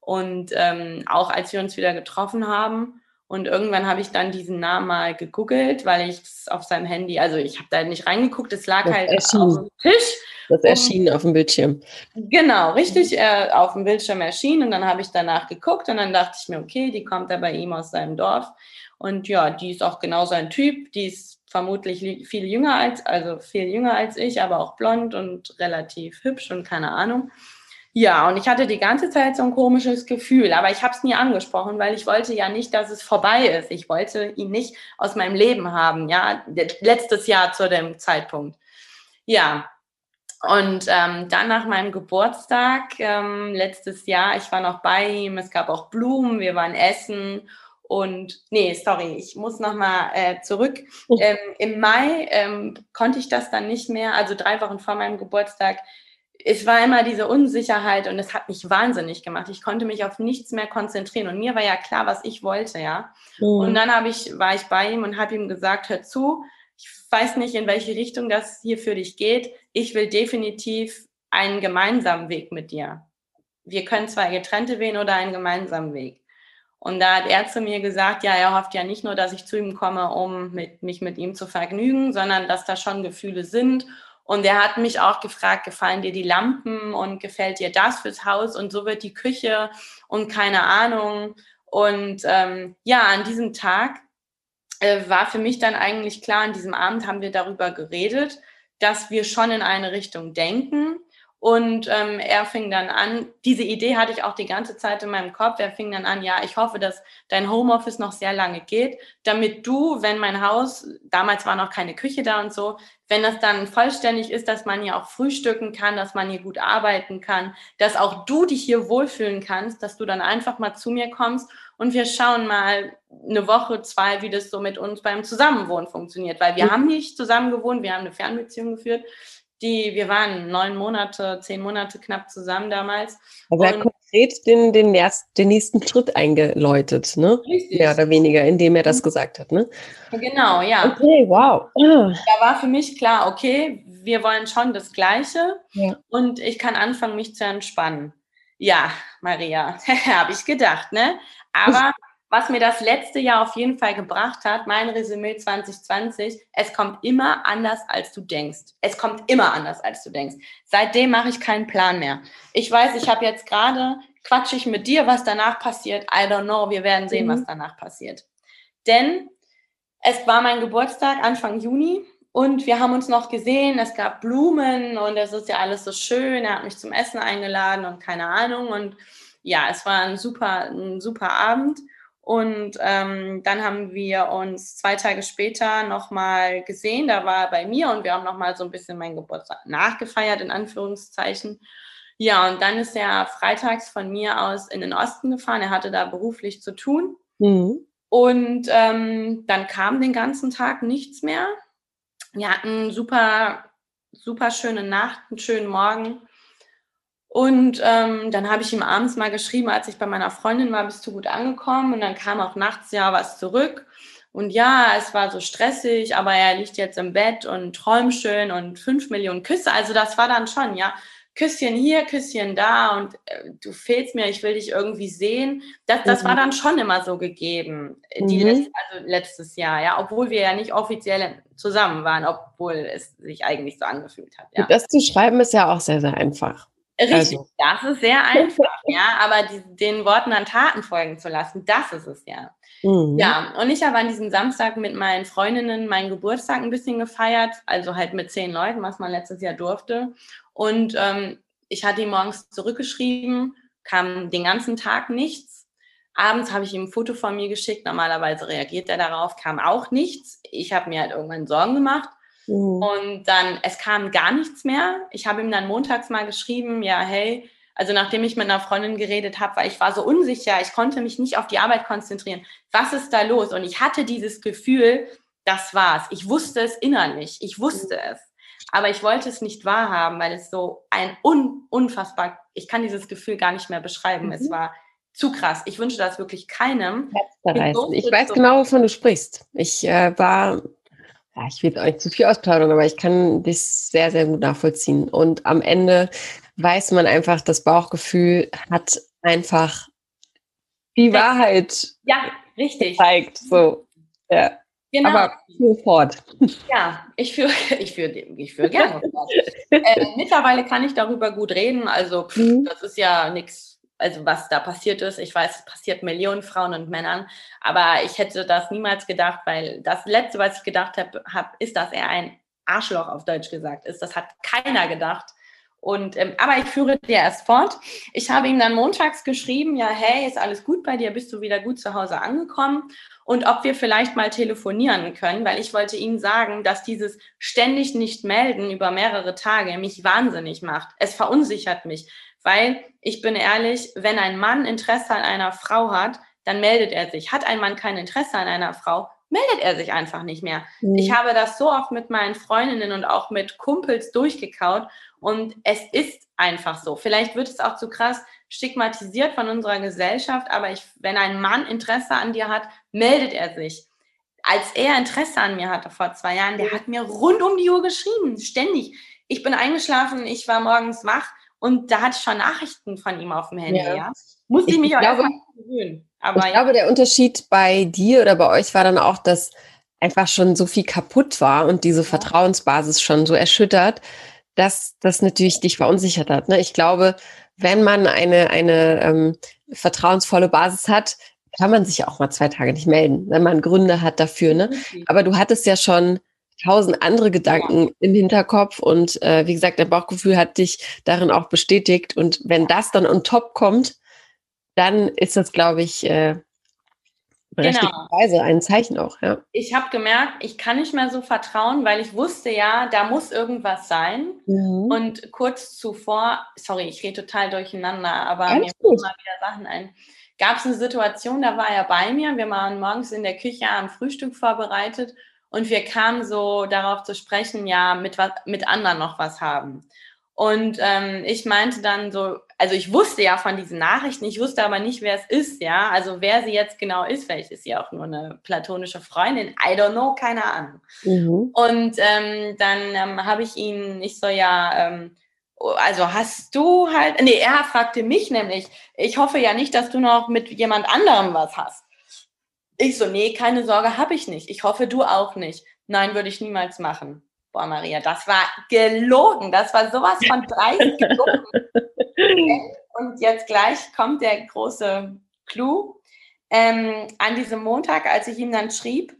Und ähm, auch als wir uns wieder getroffen haben, und irgendwann habe ich dann diesen Namen mal gegoogelt, weil ich es auf seinem Handy, also ich habe da nicht reingeguckt, es lag das halt erschien. auf dem Tisch. Das erschien und, auf dem Bildschirm. Genau, richtig, äh, auf dem Bildschirm erschien und dann habe ich danach geguckt und dann dachte ich mir, okay, die kommt da bei ihm aus seinem Dorf. Und ja, die ist auch genau sein Typ, die ist vermutlich viel jünger als, also viel jünger als ich, aber auch blond und relativ hübsch und keine Ahnung. Ja, und ich hatte die ganze Zeit so ein komisches Gefühl, aber ich habe es nie angesprochen, weil ich wollte ja nicht, dass es vorbei ist. Ich wollte ihn nicht aus meinem Leben haben, ja, letztes Jahr zu dem Zeitpunkt. Ja, und ähm, dann nach meinem Geburtstag ähm, letztes Jahr, ich war noch bei ihm, es gab auch Blumen, wir waren essen und nee, sorry, ich muss nochmal äh, zurück. Ähm, Im Mai ähm, konnte ich das dann nicht mehr, also drei Wochen vor meinem Geburtstag. Es war immer diese Unsicherheit und es hat mich wahnsinnig gemacht. Ich konnte mich auf nichts mehr konzentrieren und mir war ja klar, was ich wollte, ja. Mhm. Und dann habe ich, war ich bei ihm und habe ihm gesagt, hör zu, ich weiß nicht, in welche Richtung das hier für dich geht. Ich will definitiv einen gemeinsamen Weg mit dir. Wir können zwei getrennte wählen oder einen gemeinsamen Weg. Und da hat er zu mir gesagt, ja, er hofft ja nicht nur, dass ich zu ihm komme, um mit, mich mit ihm zu vergnügen, sondern dass da schon Gefühle sind. Und er hat mich auch gefragt, gefallen dir die Lampen und gefällt dir das fürs Haus? Und so wird die Küche und keine Ahnung. Und ähm, ja, an diesem Tag äh, war für mich dann eigentlich klar, an diesem Abend haben wir darüber geredet, dass wir schon in eine Richtung denken. Und ähm, er fing dann an, diese Idee hatte ich auch die ganze Zeit in meinem Kopf. Er fing dann an, ja, ich hoffe, dass dein Homeoffice noch sehr lange geht, damit du, wenn mein Haus, damals war noch keine Küche da und so, wenn das dann vollständig ist, dass man hier auch frühstücken kann, dass man hier gut arbeiten kann, dass auch du dich hier wohlfühlen kannst, dass du dann einfach mal zu mir kommst und wir schauen mal eine Woche, zwei, wie das so mit uns beim Zusammenwohnen funktioniert. Weil wir mhm. haben nicht zusammen gewohnt, wir haben eine Fernbeziehung geführt. Die, wir waren neun Monate, zehn Monate knapp zusammen damals. Also er hat konkret den, den, erst, den nächsten Schritt eingeläutet, ne? Richtig. Mehr oder weniger, indem er das mhm. gesagt hat, ne? Genau, ja. Okay, wow. Da war für mich klar, okay, wir wollen schon das Gleiche ja. und ich kann anfangen, mich zu entspannen. Ja, Maria, <laughs> habe ich gedacht, ne? Aber <laughs> was mir das letzte Jahr auf jeden Fall gebracht hat, mein Resümee 2020, es kommt immer anders, als du denkst. Es kommt immer anders, als du denkst. Seitdem mache ich keinen Plan mehr. Ich weiß, ich habe jetzt gerade, quatsche ich mit dir, was danach passiert. I don't know, wir werden sehen, mhm. was danach passiert. Denn es war mein Geburtstag Anfang Juni und wir haben uns noch gesehen, es gab Blumen und es ist ja alles so schön. Er hat mich zum Essen eingeladen und keine Ahnung. Und ja, es war ein super, ein super Abend. Und ähm, dann haben wir uns zwei Tage später nochmal gesehen. Da war er bei mir und wir haben nochmal so ein bisschen meinen Geburtstag nachgefeiert, in Anführungszeichen. Ja, und dann ist er freitags von mir aus in den Osten gefahren. Er hatte da beruflich zu tun. Mhm. Und ähm, dann kam den ganzen Tag nichts mehr. Wir hatten super, super schöne Nacht, einen schönen Morgen. Und ähm, dann habe ich ihm abends mal geschrieben, als ich bei meiner Freundin war, bist du gut angekommen? Und dann kam auch nachts ja was zurück. Und ja, es war so stressig, aber er liegt jetzt im Bett und träumt schön und fünf Millionen Küsse. Also das war dann schon, ja, Küsschen hier, Küsschen da und äh, du fehlst mir, ich will dich irgendwie sehen. Das, das mhm. war dann schon immer so gegeben, die mhm. also letztes Jahr, ja, obwohl wir ja nicht offiziell zusammen waren, obwohl es sich eigentlich so angefühlt hat. Ja. Das zu schreiben ist ja auch sehr, sehr einfach. Richtig, also. das ist sehr einfach, <laughs> ja, aber die, den Worten an Taten folgen zu lassen, das ist es ja. Mhm. Ja, und ich habe an diesem Samstag mit meinen Freundinnen meinen Geburtstag ein bisschen gefeiert, also halt mit zehn Leuten, was man letztes Jahr durfte. Und ähm, ich hatte ihm morgens zurückgeschrieben, kam den ganzen Tag nichts. Abends habe ich ihm ein Foto von mir geschickt. Normalerweise reagiert er darauf, kam auch nichts. Ich habe mir halt irgendwann Sorgen gemacht. Mhm. Und dann, es kam gar nichts mehr. Ich habe ihm dann montags mal geschrieben, ja, hey, also nachdem ich mit einer Freundin geredet habe, weil ich war so unsicher, ich konnte mich nicht auf die Arbeit konzentrieren. Was ist da los? Und ich hatte dieses Gefühl, das war's. Ich wusste es innerlich. Ich wusste mhm. es. Aber ich wollte es nicht wahrhaben, weil es so ein un unfassbar, ich kann dieses Gefühl gar nicht mehr beschreiben. Mhm. Es war zu krass. Ich wünsche das wirklich keinem. Ich weiß genau, wovon du sprichst. Ich äh, war ja, ich will nicht zu viel ausplaudern, aber ich kann das sehr, sehr gut nachvollziehen. Und am Ende weiß man einfach, das Bauchgefühl hat einfach die Wahrheit ja, richtig. gezeigt. So, ja. Genau. Aber führ fort. Ja, ich führe <laughs> ich führ, ich führ gerne fort. äh, mittlerweile kann ich darüber gut reden. Also, pff, mhm. das ist ja nichts also was da passiert ist. Ich weiß, es passiert Millionen Frauen und Männern, aber ich hätte das niemals gedacht, weil das Letzte, was ich gedacht habe, hab, ist, dass er ein Arschloch auf Deutsch gesagt ist. Das hat keiner gedacht. Und, ähm, aber ich führe dir erst fort. Ich habe ihm dann montags geschrieben, ja, hey, ist alles gut bei dir? Bist du wieder gut zu Hause angekommen? Und ob wir vielleicht mal telefonieren können, weil ich wollte ihm sagen, dass dieses ständig nicht melden über mehrere Tage mich wahnsinnig macht. Es verunsichert mich, weil ich bin ehrlich, wenn ein Mann Interesse an einer Frau hat, dann meldet er sich. Hat ein Mann kein Interesse an einer Frau, meldet er sich einfach nicht mehr. Mhm. Ich habe das so oft mit meinen Freundinnen und auch mit Kumpels durchgekaut und es ist einfach so. Vielleicht wird es auch zu krass stigmatisiert von unserer Gesellschaft, aber ich, wenn ein Mann Interesse an dir hat, meldet er sich. Als er Interesse an mir hatte vor zwei Jahren, der hat mir rund um die Uhr geschrieben, ständig. Ich bin eingeschlafen, ich war morgens wach und da hatte ich schon Nachrichten von ihm auf dem Handy. Ja. ja. Musste ich, ich mich auch glaube, gewöhnen. Aber ich ja. glaube, der Unterschied bei dir oder bei euch war dann auch, dass einfach schon so viel kaputt war und diese Vertrauensbasis schon so erschüttert, dass das natürlich dich verunsichert hat. Ne? Ich glaube, wenn man eine, eine ähm, vertrauensvolle Basis hat, kann man sich auch mal zwei Tage nicht melden, wenn man Gründe hat dafür. Ne? Aber du hattest ja schon tausend andere Gedanken ja. im Hinterkopf und äh, wie gesagt, dein Bauchgefühl hat dich darin auch bestätigt. Und wenn das dann on top kommt, dann ist das, glaube ich, äh, berechtigterweise genau. ein Zeichen auch. Ja. Ich habe gemerkt, ich kann nicht mehr so vertrauen, weil ich wusste ja, da muss irgendwas sein. Mhm. Und kurz zuvor, sorry, ich rede total durcheinander, aber Alles mir fallen mal wieder Sachen ein. Gab es eine Situation, da war er bei mir, wir waren morgens in der Küche am Frühstück vorbereitet und wir kamen so darauf zu sprechen, ja, mit, was, mit anderen noch was haben. Und ähm, ich meinte dann so, also ich wusste ja von diesen Nachrichten, ich wusste aber nicht, wer es ist, ja. Also wer sie jetzt genau ist, vielleicht ist sie auch nur eine platonische Freundin, I don't know, keine Ahnung. Mhm. Und ähm, dann ähm, habe ich ihn, ich so ja, ähm, also hast du halt, nee, er fragte mich nämlich, ich hoffe ja nicht, dass du noch mit jemand anderem was hast. Ich so, nee, keine Sorge, habe ich nicht. Ich hoffe, du auch nicht. Nein, würde ich niemals machen. Boah, Maria, das war gelogen. Das war sowas von <laughs> dreist gelogen. Und jetzt gleich kommt der große Clou. Ähm, an diesem Montag, als ich ihm dann schrieb,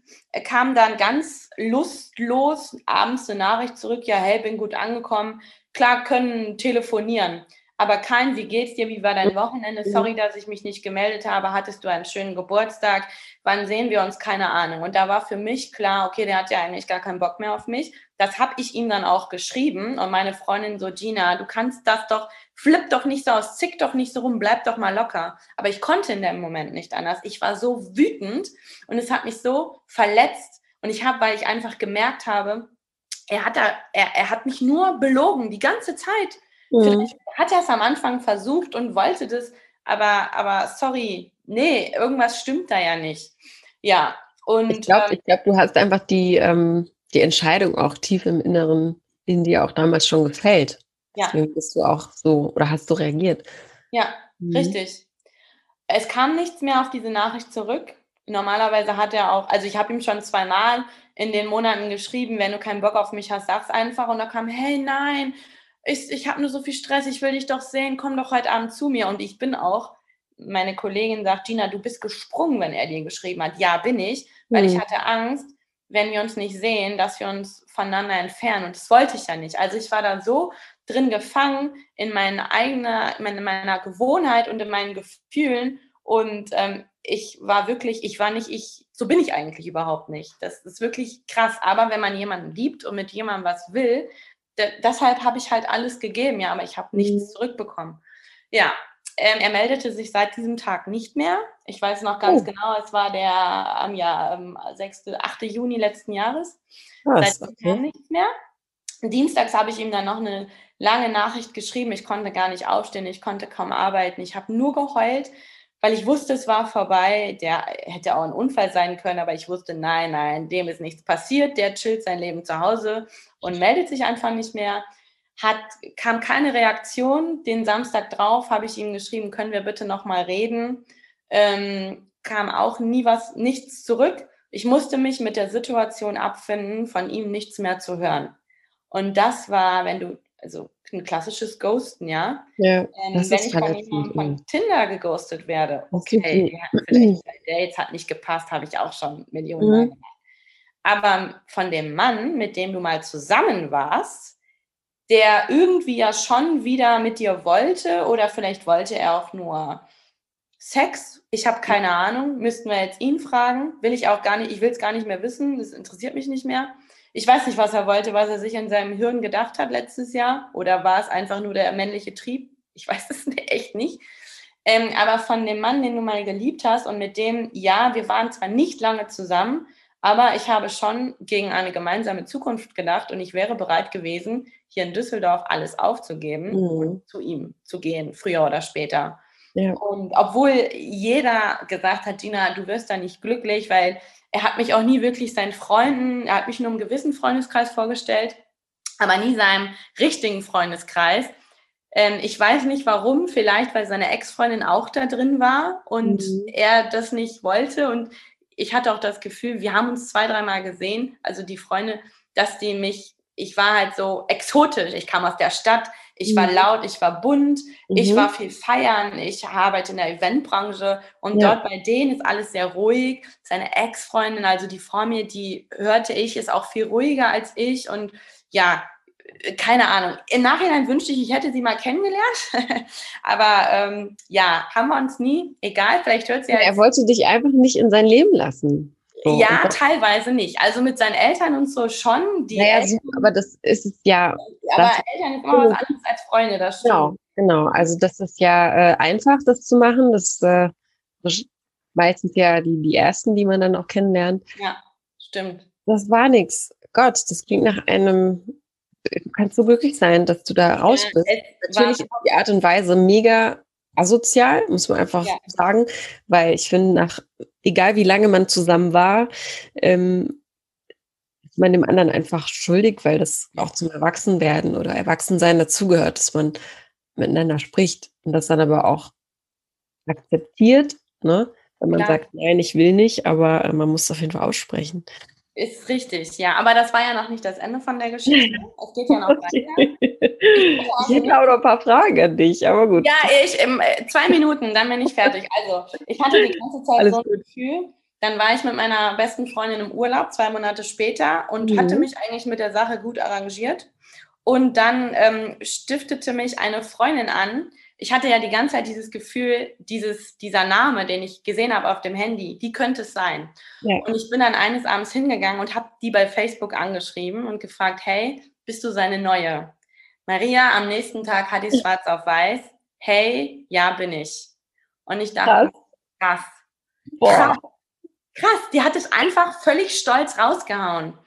kam dann ganz lustlos abends eine Nachricht zurück, ja, hey, bin gut angekommen. Klar, können telefonieren, aber kein, wie geht's dir, wie war dein Wochenende? Sorry, dass ich mich nicht gemeldet habe. Hattest du einen schönen Geburtstag? Wann sehen wir uns? Keine Ahnung. Und da war für mich klar, okay, der hat ja eigentlich gar keinen Bock mehr auf mich das habe ich ihm dann auch geschrieben und meine Freundin so, Gina, du kannst das doch, flipp doch nicht so aus, zick doch nicht so rum, bleib doch mal locker. Aber ich konnte in dem Moment nicht anders. Ich war so wütend und es hat mich so verletzt und ich habe, weil ich einfach gemerkt habe, er hat, da, er, er hat mich nur belogen die ganze Zeit. Mhm. Vielleicht hat er es am Anfang versucht und wollte das, aber, aber sorry, nee, irgendwas stimmt da ja nicht. Ja, und. Ich glaube, ähm, glaub, du hast einfach die, ähm, die Entscheidung auch tief im Inneren in dir auch damals schon gefällt. Ja. Deswegen bist du auch so oder hast du reagiert. Ja, mhm. richtig. Es kam nichts mehr auf diese Nachricht zurück. Normalerweise hat er auch, also ich habe ihm schon zweimal in den Monaten geschrieben, wenn du keinen Bock auf mich hast, sag's einfach. Und da kam, hey, nein, ich, ich habe nur so viel Stress, ich will dich doch sehen, komm doch heute Abend zu mir. Und ich bin auch, meine Kollegin sagt, Gina, du bist gesprungen, wenn er dir geschrieben hat. Ja, bin ich, weil mhm. ich hatte Angst, wenn wir uns nicht sehen, dass wir uns voneinander entfernen. Und das wollte ich ja nicht. Also ich war da so drin gefangen in meine eigene, in meiner Gewohnheit und in meinen Gefühlen. Und ähm, ich war wirklich, ich war nicht ich, so bin ich eigentlich überhaupt nicht. Das ist wirklich krass. Aber wenn man jemanden liebt und mit jemandem was will, deshalb habe ich halt alles gegeben, ja, aber ich habe nichts mhm. zurückbekommen. Ja, ähm, er meldete sich seit diesem Tag nicht mehr. Ich weiß noch ganz oh. genau, es war der am ja, 6., 8. Juni letzten Jahres. Was, Seitdem okay. nichts mehr. Dienstags habe ich ihm dann noch eine lange Nachricht geschrieben. Ich konnte gar nicht aufstehen, ich konnte kaum arbeiten. Ich habe nur geheult, weil ich wusste, es war vorbei. Der hätte auch ein Unfall sein können, aber ich wusste, nein, nein, dem ist nichts passiert. Der chillt sein Leben zu Hause und meldet sich einfach nicht mehr hat, kam keine Reaktion. Den Samstag drauf habe ich ihm geschrieben, können wir bitte nochmal reden. Ähm, kam auch nie was, nichts zurück. Ich musste mich mit der Situation abfinden, von ihm nichts mehr zu hören. Und das war, wenn du, also ein klassisches Ghosten, ja. ja ähm, wenn ich von jemandem von Tinder geghostet werde, okay, okay wir hatten vielleicht Dates, hat nicht gepasst, habe ich auch schon Millionen mhm. Mal gemacht. Aber von dem Mann, mit dem du mal zusammen warst, der irgendwie ja schon wieder mit dir wollte oder vielleicht wollte er auch nur Sex. Ich habe keine Ahnung. Müssten wir jetzt ihn fragen. Will ich auch gar nicht, ich will es gar nicht mehr wissen. Das interessiert mich nicht mehr. Ich weiß nicht, was er wollte, was er sich in seinem Hirn gedacht hat letztes Jahr. Oder war es einfach nur der männliche Trieb? Ich <laughs> weiß es echt nicht. Ähm, aber von dem Mann, den du mal geliebt hast und mit dem, ja, wir waren zwar nicht lange zusammen, aber ich habe schon gegen eine gemeinsame Zukunft gedacht und ich wäre bereit gewesen, hier in Düsseldorf alles aufzugeben mhm. und zu ihm zu gehen, früher oder später. Ja. Und obwohl jeder gesagt hat, Gina, du wirst da nicht glücklich, weil er hat mich auch nie wirklich seinen Freunden, er hat mich nur im gewissen Freundeskreis vorgestellt, aber nie seinem richtigen Freundeskreis. Ähm, ich weiß nicht warum, vielleicht weil seine Ex-Freundin auch da drin war und mhm. er das nicht wollte. Und ich hatte auch das Gefühl, wir haben uns zwei, dreimal gesehen, also die Freunde, dass die mich, ich war halt so exotisch. Ich kam aus der Stadt, ich war mhm. laut, ich war bunt, mhm. ich war viel feiern, ich arbeite in der Eventbranche und ja. dort bei denen ist alles sehr ruhig. Seine Ex-Freundin, also die vor mir, die hörte ich, ist auch viel ruhiger als ich und ja, keine Ahnung. Im Nachhinein wünschte ich, ich hätte sie mal kennengelernt. <laughs> Aber ähm, ja, haben wir uns nie. Egal, vielleicht hört sie ja. Er wollte dich einfach nicht in sein Leben lassen. So, ja, teilweise nicht. Also mit seinen Eltern und so schon. Die naja, Eltern, aber das ist es ja. Aber Eltern ist immer was anderes als Freunde, das stimmt. Genau, genau. Also das ist ja äh, einfach, das zu machen. Das äh, meistens ja die, die ersten, die man dann auch kennenlernt. Ja, stimmt. Das war nichts. Gott, das klingt nach einem. Du kannst so glücklich sein, dass du da raus bist. Natürlich ist die Art und Weise mega asozial, muss man einfach ja. sagen, weil ich finde, nach egal wie lange man zusammen war, ähm, ist man dem anderen einfach schuldig, weil das auch zum Erwachsenwerden oder Erwachsensein dazugehört, dass man miteinander spricht und das dann aber auch akzeptiert, ne? Wenn man ja. sagt, nein, ich will nicht, aber äh, man muss es auf jeden Fall aussprechen. Ist richtig, ja. Aber das war ja noch nicht das Ende von der Geschichte. <laughs> Es geht ja noch weiter. Ich hätte auch noch ein paar Fragen an dich, aber gut. Ja, ich, ähm, zwei Minuten, dann bin ich fertig. Also, ich hatte die ganze Zeit Alles so ein gut. Gefühl. Dann war ich mit meiner besten Freundin im Urlaub, zwei Monate später, und mhm. hatte mich eigentlich mit der Sache gut arrangiert. Und dann ähm, stiftete mich eine Freundin an, ich hatte ja die ganze Zeit dieses Gefühl, dieses, dieser Name, den ich gesehen habe auf dem Handy, die könnte es sein. Ja. Und ich bin dann eines Abends hingegangen und habe die bei Facebook angeschrieben und gefragt, hey, bist du seine neue? Maria, am nächsten Tag hatte ich schwarz auf weiß. Hey, ja, bin ich. Und ich dachte, krass. Krass. Krass. krass. Die hat es einfach völlig stolz rausgehauen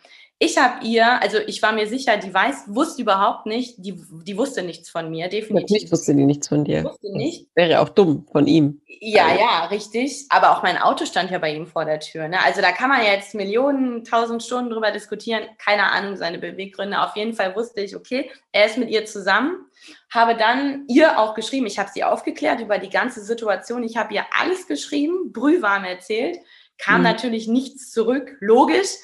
ich habe ihr, also ich war mir sicher, die weiß, wusste überhaupt nicht, die, die wusste nichts von mir, definitiv. Natürlich wusste die nichts von dir. Wusste nicht. Das wäre auch dumm von ihm. Ja, also. ja, richtig. Aber auch mein Auto stand ja bei ihm vor der Tür. Ne? Also da kann man ja jetzt Millionen, tausend Stunden drüber diskutieren. Keine Ahnung, seine Beweggründe. Auf jeden Fall wusste ich, okay, er ist mit ihr zusammen. Habe dann ihr auch geschrieben, ich habe sie aufgeklärt über die ganze Situation. Ich habe ihr alles geschrieben, brühwarm erzählt. Kam hm. natürlich nichts zurück, logisch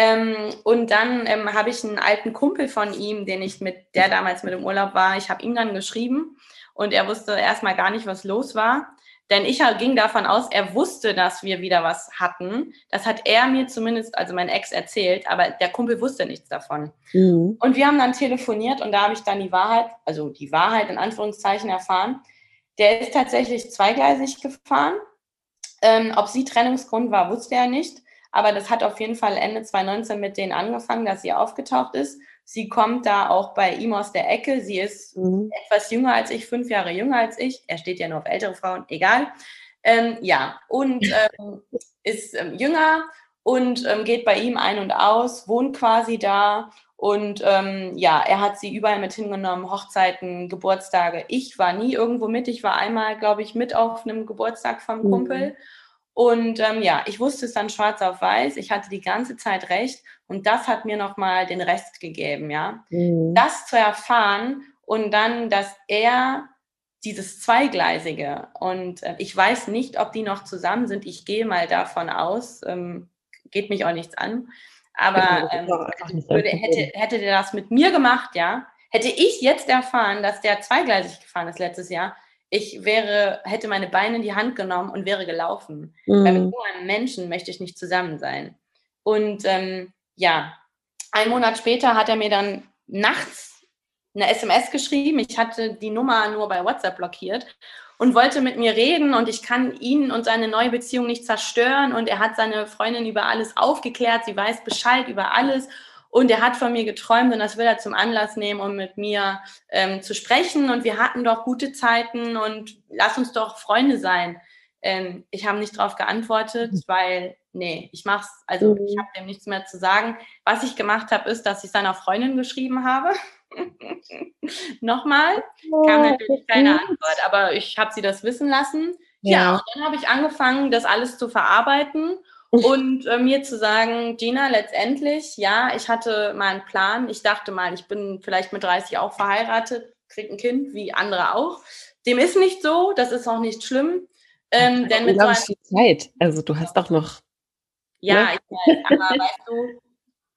ähm, und dann ähm, habe ich einen alten Kumpel von ihm, den ich mit, der damals mit im Urlaub war, ich habe ihm dann geschrieben und er wusste erstmal gar nicht, was los war. Denn ich ging davon aus, er wusste, dass wir wieder was hatten. Das hat er mir zumindest, also mein Ex, erzählt, aber der Kumpel wusste nichts davon. Mhm. Und wir haben dann telefoniert und da habe ich dann die Wahrheit, also die Wahrheit in Anführungszeichen erfahren. Der ist tatsächlich zweigleisig gefahren. Ähm, ob sie Trennungsgrund war, wusste er nicht. Aber das hat auf jeden Fall Ende 2019 mit denen angefangen, dass sie aufgetaucht ist. Sie kommt da auch bei ihm aus der Ecke. Sie ist mhm. etwas jünger als ich, fünf Jahre jünger als ich. Er steht ja nur auf ältere Frauen, egal. Ähm, ja, und <laughs> ähm, ist ähm, jünger und ähm, geht bei ihm ein und aus, wohnt quasi da. Und ähm, ja, er hat sie überall mit hingenommen, Hochzeiten, Geburtstage. Ich war nie irgendwo mit. Ich war einmal, glaube ich, mit auf einem Geburtstag vom mhm. Und ähm, ja, ich wusste es dann schwarz auf weiß. Ich hatte die ganze Zeit recht und das hat mir nochmal den Rest gegeben, ja. Mhm. Das zu erfahren und dann, dass er dieses Zweigleisige und äh, ich weiß nicht, ob die noch zusammen sind. Ich gehe mal davon aus, ähm, geht mich auch nichts an. Aber ähm, würde, hätte, hätte der das mit mir gemacht, ja, hätte ich jetzt erfahren, dass der zweigleisig gefahren ist letztes Jahr, ich wäre, hätte meine Beine in die Hand genommen und wäre gelaufen. Mhm. Weil mit so einem Menschen möchte ich nicht zusammen sein. Und ähm, ja, ein Monat später hat er mir dann nachts eine SMS geschrieben. Ich hatte die Nummer nur bei WhatsApp blockiert und wollte mit mir reden und ich kann ihn und seine neue Beziehung nicht zerstören und er hat seine Freundin über alles aufgeklärt, sie weiß Bescheid über alles und er hat von mir geträumt und das will er zum Anlass nehmen, um mit mir ähm, zu sprechen und wir hatten doch gute Zeiten und lass uns doch Freunde sein. Ähm, ich habe nicht darauf geantwortet, mhm. weil, nee, ich mach's, also mhm. ich habe dem nichts mehr zu sagen. Was ich gemacht habe, ist, dass ich seiner Freundin geschrieben habe. <laughs> Nochmal. Kam oh, natürlich keine Antwort, aber ich habe sie das wissen lassen. Ja, ja und dann habe ich angefangen, das alles zu verarbeiten und äh, mir zu sagen, Gina, letztendlich, ja, ich hatte mal einen Plan. Ich dachte mal, ich bin vielleicht mit 30 auch verheiratet, kriege ein Kind, wie andere auch. Dem ist nicht so, das ist auch nicht schlimm. Ähm, denn mit so viel Zeit. Also du hast doch noch. Ja, ne? ich weiß, aber weißt du,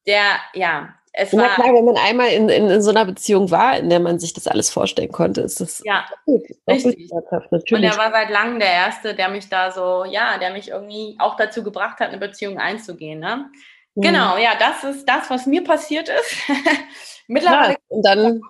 der, ja, es Na war, klar, wenn man einmal in, in, in, so einer Beziehung war, in der man sich das alles vorstellen konnte, ist das ja, gut. Richtig. Und er war seit langem der Erste, der mich da so, ja, der mich irgendwie auch dazu gebracht hat, eine Beziehung einzugehen. Ne? Mhm. Genau, ja, das ist das, was mir passiert ist. <laughs> Mittlerweile. Ja, und dann.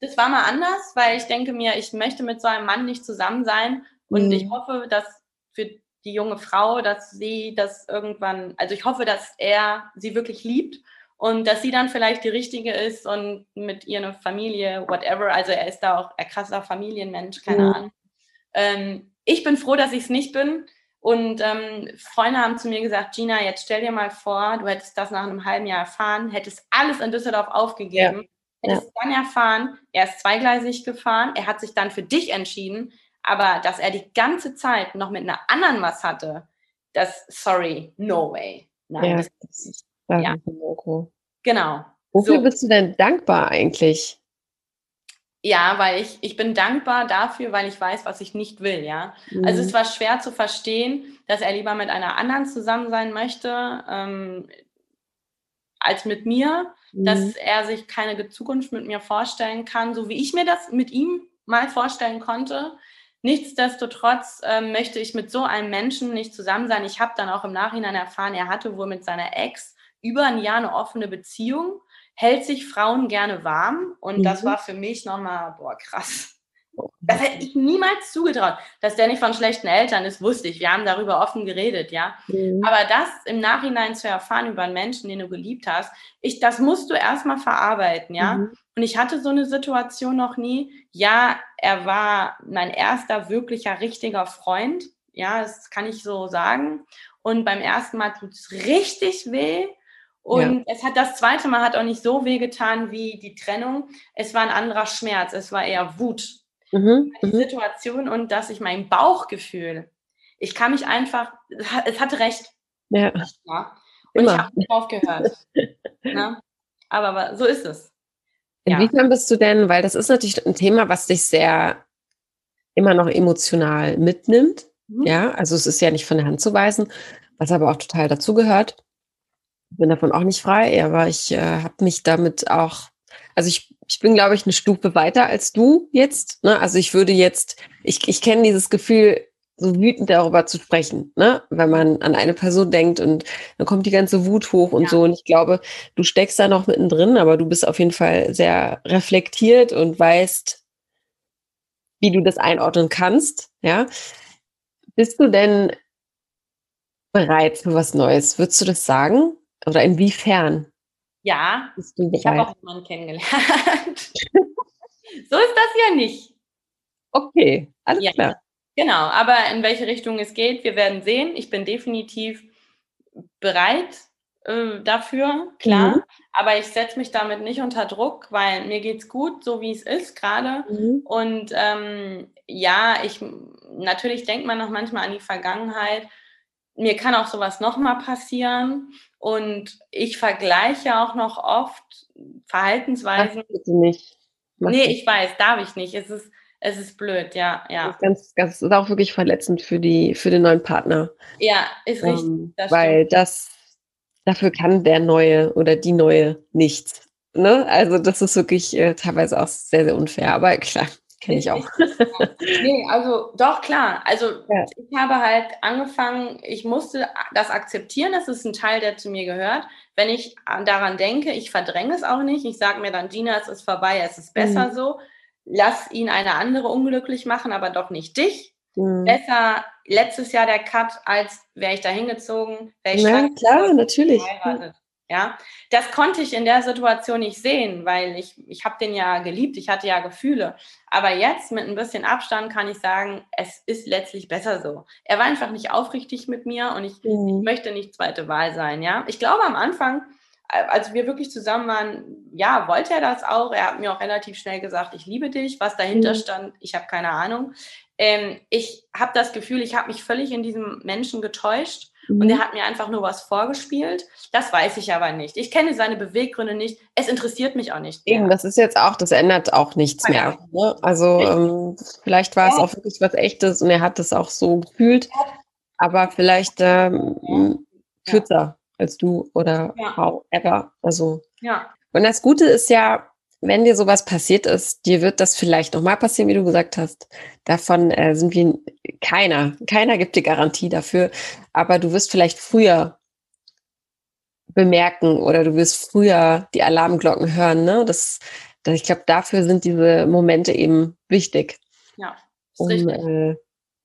Das war mal anders, weil ich denke mir, ich möchte mit so einem Mann nicht zusammen sein. Und mhm. ich hoffe, dass für die junge Frau, dass sie das irgendwann, also ich hoffe, dass er sie wirklich liebt und dass sie dann vielleicht die richtige ist und mit ihrer Familie, whatever, also er ist da auch ein krasser Familienmensch, keine mhm. Ahnung. Ähm, ich bin froh, dass ich es nicht bin. Und ähm, Freunde haben zu mir gesagt, Gina, jetzt stell dir mal vor, du hättest das nach einem halben Jahr erfahren, hättest alles in Düsseldorf aufgegeben, ja. hättest ja. dann erfahren, er ist zweigleisig gefahren, er hat sich dann für dich entschieden, aber dass er die ganze Zeit noch mit einer anderen was hatte, das, sorry, no way. Nein, ja. das, ja. Genau. Wofür so. bist du denn dankbar eigentlich? Ja, weil ich, ich bin dankbar dafür, weil ich weiß, was ich nicht will, ja. Mhm. Also es war schwer zu verstehen, dass er lieber mit einer anderen zusammen sein möchte, ähm, als mit mir, mhm. dass er sich keine Zukunft mit mir vorstellen kann, so wie ich mir das mit ihm mal vorstellen konnte. Nichtsdestotrotz ähm, möchte ich mit so einem Menschen nicht zusammen sein. Ich habe dann auch im Nachhinein erfahren, er hatte wohl mit seiner Ex über ein Jahr eine offene Beziehung, hält sich Frauen gerne warm und mhm. das war für mich nochmal, boah, krass. Das hätte ich niemals zugetraut. Dass der nicht von schlechten Eltern ist, wusste ich. Wir haben darüber offen geredet, ja. Mhm. Aber das im Nachhinein zu erfahren über einen Menschen, den du geliebt hast, ich, das musst du erstmal verarbeiten, ja. Mhm. Und ich hatte so eine Situation noch nie. Ja, er war mein erster wirklicher, richtiger Freund. Ja, das kann ich so sagen. Und beim ersten Mal tut es richtig weh. Und ja. es hat das zweite Mal hat auch nicht so wehgetan wie die Trennung. Es war ein anderer Schmerz, es war eher Wut. Mhm. Die mhm. Situation und dass ich mein Bauchgefühl, ich kann mich einfach, es hatte recht. Ja. ja. Und Immer. ich habe nicht aufgehört. <laughs> ne? Aber so ist es. Inwiefern ja. bist du denn, weil das ist natürlich ein Thema, was dich sehr immer noch emotional mitnimmt. Mhm. Ja, also es ist ja nicht von der Hand zu weisen, was aber auch total dazugehört bin davon auch nicht frei, aber ich äh, habe mich damit auch, also ich, ich bin, glaube ich, eine Stufe weiter als du jetzt. Ne? Also ich würde jetzt, ich, ich kenne dieses Gefühl, so wütend darüber zu sprechen, ne? wenn man an eine Person denkt und dann kommt die ganze Wut hoch und ja. so. Und ich glaube, du steckst da noch mittendrin, aber du bist auf jeden Fall sehr reflektiert und weißt, wie du das einordnen kannst. Ja, bist du denn bereit für was Neues? Würdest du das sagen? Oder inwiefern? Ja, ich habe auch jemanden kennengelernt. <laughs> so ist das ja nicht. Okay, alles ja, klar. Genau, aber in welche Richtung es geht, wir werden sehen. Ich bin definitiv bereit äh, dafür, klar. Mhm. Aber ich setze mich damit nicht unter Druck, weil mir geht es gut, so wie es ist gerade. Mhm. Und ähm, ja, ich natürlich denkt man noch manchmal an die Vergangenheit. Mir kann auch sowas nochmal passieren. Und ich vergleiche auch noch oft Verhaltensweisen. Mach bitte nicht. Mach nee, ich weiß, darf ich nicht. Es ist, es ist blöd, ja, ja. Das ist, ganz, ganz, ist auch wirklich verletzend für, die, für den neuen Partner. Ja, ist richtig. Ähm, das weil das, dafür kann der Neue oder die Neue nichts. Ne? Also das ist wirklich äh, teilweise auch sehr, sehr unfair. Aber <laughs> klar, Kenne ich auch. nee, also doch, klar. Also ja. ich habe halt angefangen, ich musste das akzeptieren, das ist ein Teil, der zu mir gehört. Wenn ich daran denke, ich verdränge es auch nicht. Ich sage mir dann, Gina, es ist vorbei, es ist besser mhm. so. Lass ihn eine andere unglücklich machen, aber doch nicht dich. Mhm. Besser letztes Jahr der Cut, als wäre ich da hingezogen, wäre ich Ja, klar, natürlich. Geheiratet. Ja, das konnte ich in der Situation nicht sehen, weil ich, ich habe den ja geliebt, ich hatte ja Gefühle. Aber jetzt mit ein bisschen Abstand kann ich sagen, es ist letztlich besser so. Er war einfach nicht aufrichtig mit mir und ich, mhm. ich möchte nicht zweite Wahl sein. Ja, ich glaube am Anfang, als wir wirklich zusammen waren, ja, wollte er das auch. Er hat mir auch relativ schnell gesagt, ich liebe dich. Was dahinter mhm. stand, ich habe keine Ahnung. Ähm, ich habe das Gefühl, ich habe mich völlig in diesem Menschen getäuscht Mhm. Und er hat mir einfach nur was vorgespielt. Das weiß ich aber nicht. Ich kenne seine Beweggründe nicht. Es interessiert mich auch nicht. Mehr. Eben, das ist jetzt auch, das ändert auch nichts ja, mehr. Ne? Also ähm, vielleicht war ja. es auch wirklich was Echtes und er hat es auch so gefühlt. Aber vielleicht ähm, kürzer als du oder however. Also. Ja. Und das Gute ist ja, wenn dir sowas passiert ist, dir wird das vielleicht nochmal passieren, wie du gesagt hast. Davon äh, sind wir keiner. Keiner gibt dir Garantie dafür. Aber du wirst vielleicht früher bemerken oder du wirst früher die Alarmglocken hören. Ne? Das, das ich glaube, dafür sind diese Momente eben wichtig. Ja, um, richtig. Äh,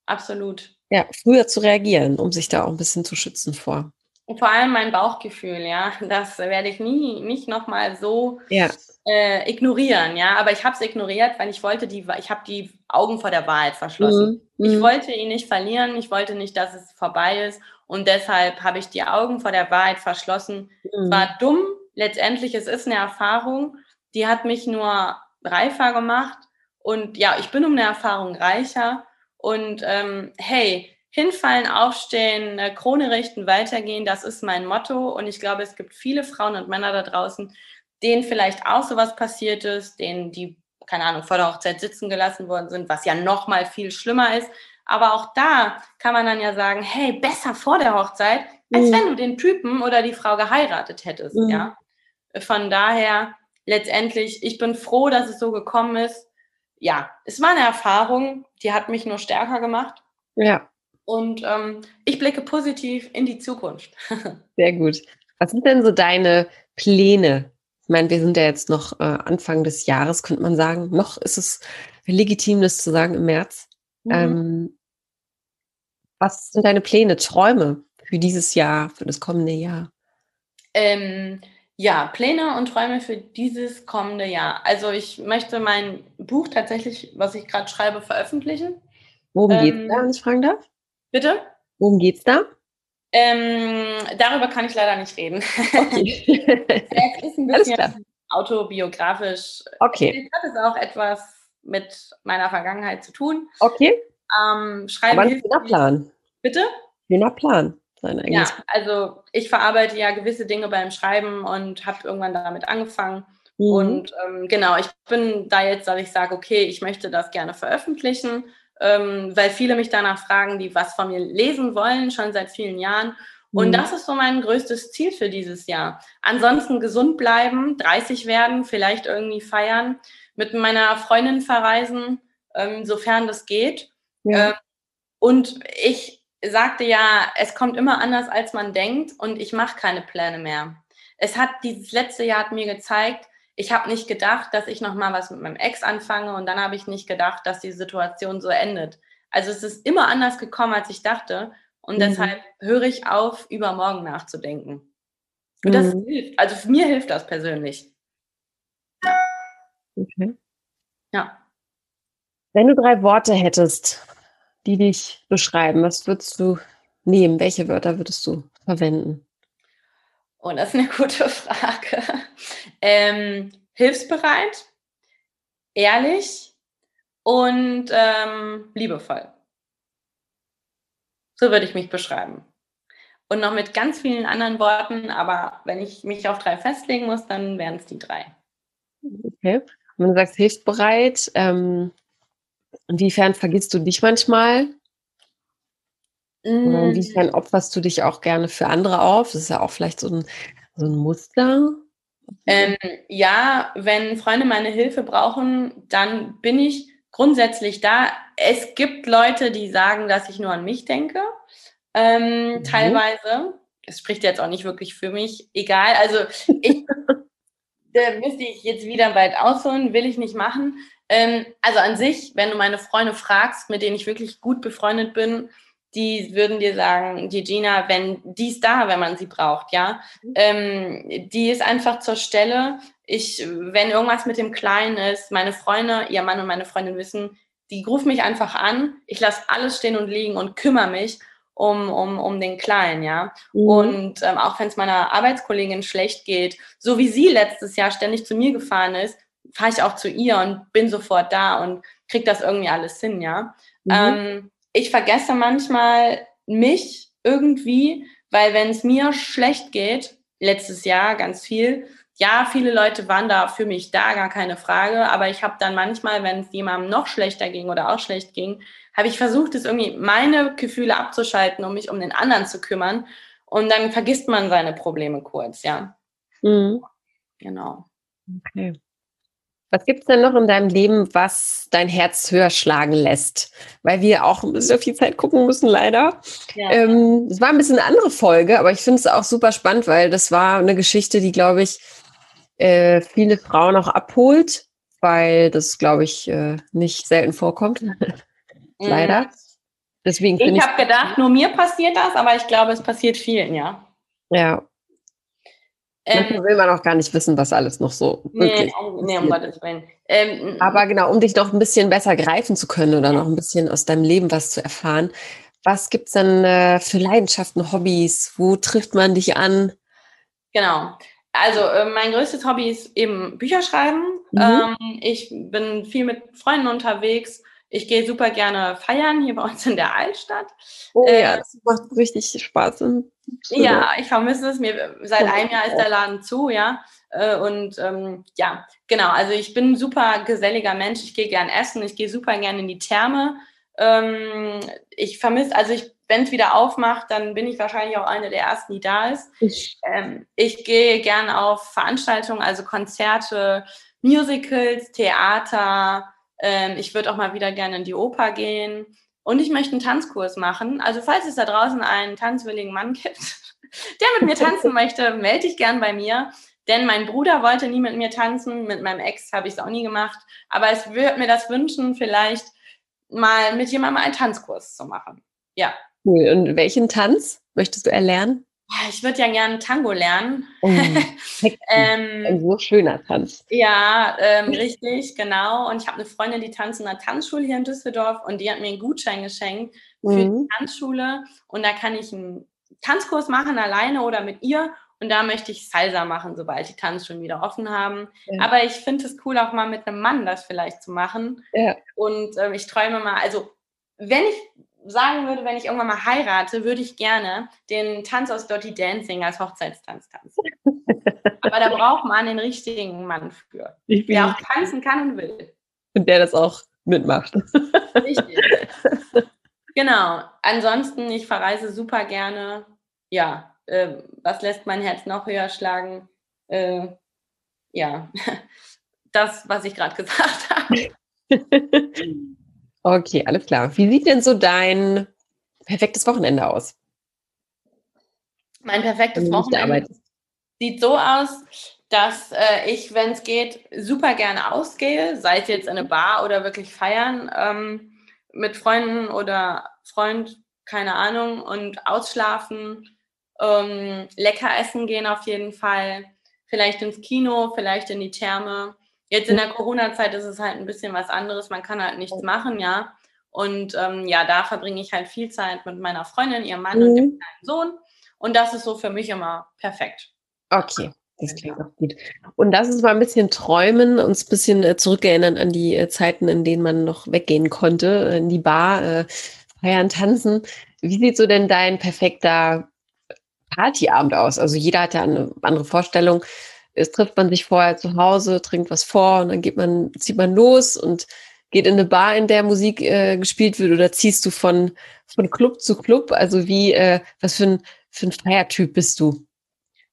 Absolut. Ja, früher zu reagieren, um sich da auch ein bisschen zu schützen vor. Und vor allem mein Bauchgefühl, ja, <laughs> das werde ich nie, nicht nochmal so ja äh, ignorieren, ja. Aber ich habe es ignoriert, weil ich wollte die, ich habe die Augen vor der Wahrheit verschlossen. Mhm. Ich mhm. wollte ihn nicht verlieren, ich wollte nicht, dass es vorbei ist. Und deshalb habe ich die Augen vor der Wahrheit verschlossen. Mhm. War dumm, letztendlich, es ist eine Erfahrung, die hat mich nur reifer gemacht. Und ja, ich bin um eine Erfahrung reicher. Und ähm, hey, hinfallen, aufstehen, Krone richten, weitergehen, das ist mein Motto. Und ich glaube, es gibt viele Frauen und Männer da draußen, denen vielleicht auch sowas passiert ist, denen die, keine Ahnung, vor der Hochzeit sitzen gelassen worden sind, was ja noch mal viel schlimmer ist. Aber auch da kann man dann ja sagen, hey, besser vor der Hochzeit, als mhm. wenn du den Typen oder die Frau geheiratet hättest, mhm. ja. Von daher, letztendlich, ich bin froh, dass es so gekommen ist. Ja, es war eine Erfahrung, die hat mich nur stärker gemacht. Ja. Und ähm, ich blicke positiv in die Zukunft. <laughs> Sehr gut. Was sind denn so deine Pläne ich meine, wir sind ja jetzt noch äh, Anfang des Jahres, könnte man sagen. Noch ist es legitim, das zu sagen im März. Mhm. Ähm, was sind deine Pläne, Träume für dieses Jahr, für das kommende Jahr? Ähm, ja, Pläne und Träume für dieses kommende Jahr. Also ich möchte mein Buch tatsächlich, was ich gerade schreibe, veröffentlichen. Worum ähm, geht es da, wenn ich fragen darf? Bitte? Worum geht es da? Ähm, darüber kann ich leider nicht reden. Okay. <laughs> es ist ein bisschen autobiografisch. Okay. Es hat es auch etwas mit meiner Vergangenheit zu tun. Okay. Ähm, schreiben Aber ein schöner Plan. Bitte? Schöner Plan. Ja, also ich verarbeite ja gewisse Dinge beim Schreiben und habe irgendwann damit angefangen. Mhm. Und ähm, genau, ich bin da jetzt, dass ich sage, okay, ich möchte das gerne veröffentlichen ähm, weil viele mich danach fragen, die was von mir lesen wollen, schon seit vielen Jahren. Und mhm. das ist so mein größtes Ziel für dieses Jahr. Ansonsten gesund bleiben, 30 werden, vielleicht irgendwie feiern, mit meiner Freundin verreisen, ähm, sofern das geht. Ja. Ähm, und ich sagte ja, es kommt immer anders, als man denkt und ich mache keine Pläne mehr. Es hat dieses letzte Jahr hat mir gezeigt, ich habe nicht gedacht, dass ich noch mal was mit meinem Ex anfange und dann habe ich nicht gedacht, dass die Situation so endet. Also es ist immer anders gekommen, als ich dachte und mhm. deshalb höre ich auf, über morgen nachzudenken. Und das mhm. hilft. Also für mir hilft das persönlich. Okay. Ja. Wenn du drei Worte hättest, die dich beschreiben, was würdest du nehmen? Welche Wörter würdest du verwenden? Und oh, das ist eine gute <laughs> Frage. Ähm, hilfsbereit, ehrlich und ähm, liebevoll. So würde ich mich beschreiben. Und noch mit ganz vielen anderen Worten, aber wenn ich mich auf drei festlegen muss, dann wären es die drei. Okay. Wenn du sagst hilfsbereit, ähm, inwiefern vergisst du dich manchmal? Oder inwiefern mm. opferst du dich auch gerne für andere auf? Das ist ja auch vielleicht so ein, so ein Muster. Ähm, ja, wenn Freunde meine Hilfe brauchen, dann bin ich grundsätzlich da. Es gibt Leute, die sagen, dass ich nur an mich denke. Ähm, mhm. Teilweise. Es spricht jetzt auch nicht wirklich für mich. Egal. Also ich <laughs> da müsste ich jetzt wieder weit ausholen, will ich nicht machen. Ähm, also an sich, wenn du meine Freunde fragst, mit denen ich wirklich gut befreundet bin, die würden dir sagen, die Gina, wenn die ist da, wenn man sie braucht, ja. Mhm. Ähm, die ist einfach zur Stelle. Ich, wenn irgendwas mit dem Kleinen ist, meine Freunde, ihr Mann und meine Freundin wissen, die rufen mich einfach an. Ich lasse alles stehen und liegen und kümmere mich um, um, um den Kleinen, ja. Mhm. Und ähm, auch wenn es meiner Arbeitskollegin schlecht geht, so wie sie letztes Jahr ständig zu mir gefahren ist, fahre ich auch zu ihr und bin sofort da und kriege das irgendwie alles hin, ja. Mhm. Ähm, ich vergesse manchmal mich irgendwie, weil wenn es mir schlecht geht, letztes Jahr ganz viel, ja, viele Leute waren da für mich da, gar keine Frage, aber ich habe dann manchmal, wenn es jemandem noch schlechter ging oder auch schlecht ging, habe ich versucht, es irgendwie meine Gefühle abzuschalten, um mich um den anderen zu kümmern. Und dann vergisst man seine Probleme kurz, ja. Mhm. Genau. Okay. Was gibt es denn noch in deinem Leben, was dein Herz höher schlagen lässt? Weil wir auch ein bisschen viel Zeit gucken müssen, leider. Ja. Ähm, es war ein bisschen eine andere Folge, aber ich finde es auch super spannend, weil das war eine Geschichte, die, glaube ich, äh, viele Frauen auch abholt, weil das, glaube ich, äh, nicht selten vorkommt. <laughs> leider. Mhm. Deswegen ich habe gedacht, nur mir passiert das, aber ich glaube, es passiert vielen, ja. Ja. Ähm, will man auch gar nicht wissen, was alles noch so nee, um, nee, um Gottes Willen. Ähm, aber genau, um dich noch ein bisschen besser greifen zu können oder noch ein bisschen aus deinem Leben was zu erfahren, was gibt es denn äh, für Leidenschaften, Hobbys? Wo trifft man dich an? Genau. Also äh, mein größtes Hobby ist eben Bücher schreiben. Mhm. Ähm, ich bin viel mit Freunden unterwegs. Ich gehe super gerne feiern hier bei uns in der Altstadt. Oh äh, ja, das macht richtig Spaß. Ja, ich vermisse es. Mir, seit einem Jahr ist der Laden zu, ja. Äh, und ähm, ja, genau. Also ich bin ein super geselliger Mensch. Ich gehe gern essen. Ich gehe super gerne in die Therme. Ähm, ich vermisse, also ich, wenn es wieder aufmacht, dann bin ich wahrscheinlich auch eine der ersten, die da ist. Ähm, ich gehe gern auf Veranstaltungen, also Konzerte, Musicals, Theater, ähm, ich würde auch mal wieder gerne in die Oper gehen. Und ich möchte einen Tanzkurs machen. Also falls es da draußen einen tanzwilligen Mann gibt, <laughs> der mit mir tanzen <laughs> möchte, melde dich gern bei mir. Denn mein Bruder wollte nie mit mir tanzen. Mit meinem Ex habe ich es auch nie gemacht. Aber es würde mir das wünschen, vielleicht mal mit jemandem einen Tanzkurs zu machen. Ja. Cool. Und welchen Tanz möchtest du erlernen? Ich würde ja gerne Tango lernen. Oh, <laughs> ähm, ein so schöner Tanz. Ja, ähm, richtig, genau. Und ich habe eine Freundin, die tanzt in einer Tanzschule hier in Düsseldorf und die hat mir einen Gutschein geschenkt für mhm. die Tanzschule. Und da kann ich einen Tanzkurs machen, alleine oder mit ihr. Und da möchte ich Salsa machen, sobald die Tanzschulen wieder offen haben. Ja. Aber ich finde es cool, auch mal mit einem Mann das vielleicht zu machen. Ja. Und äh, ich träume mal, also wenn ich sagen würde, wenn ich irgendwann mal heirate, würde ich gerne den Tanz aus Dirty Dancing als Hochzeitstanz tanzen. Aber da braucht man den richtigen Mann für, der auch tanzen kann und will. Und der das auch mitmacht. Richtig. Genau. Ansonsten, ich verreise super gerne. Ja, äh, was lässt mein Herz noch höher schlagen? Äh, ja, <laughs> das, was ich gerade gesagt habe. <laughs> Okay, alles klar. Wie sieht denn so dein perfektes Wochenende aus? Mein perfektes Wochenende sieht so aus, dass äh, ich, wenn es geht, super gerne ausgehe, sei es jetzt in eine Bar oder wirklich feiern, ähm, mit Freunden oder Freund, keine Ahnung, und ausschlafen, ähm, lecker essen gehen auf jeden Fall, vielleicht ins Kino, vielleicht in die Therme. Jetzt in der Corona-Zeit ist es halt ein bisschen was anderes. Man kann halt nichts machen, ja. Und ähm, ja, da verbringe ich halt viel Zeit mit meiner Freundin, ihrem Mann mhm. und dem kleinen Sohn. Und das ist so für mich immer perfekt. Okay, das klingt auch gut. Und das ist mal ein bisschen träumen, uns ein bisschen äh, zurückerinnern an die äh, Zeiten, in denen man noch weggehen konnte, in die Bar, äh, feiern, tanzen. Wie sieht so denn dein perfekter Partyabend aus? Also jeder hat ja eine andere Vorstellung es trifft man sich vorher zu Hause, trinkt was vor und dann geht man, zieht man los und geht in eine Bar, in der Musik äh, gespielt wird oder ziehst du von, von Club zu Club? Also wie, äh, was für ein, für ein Feiertyp bist du?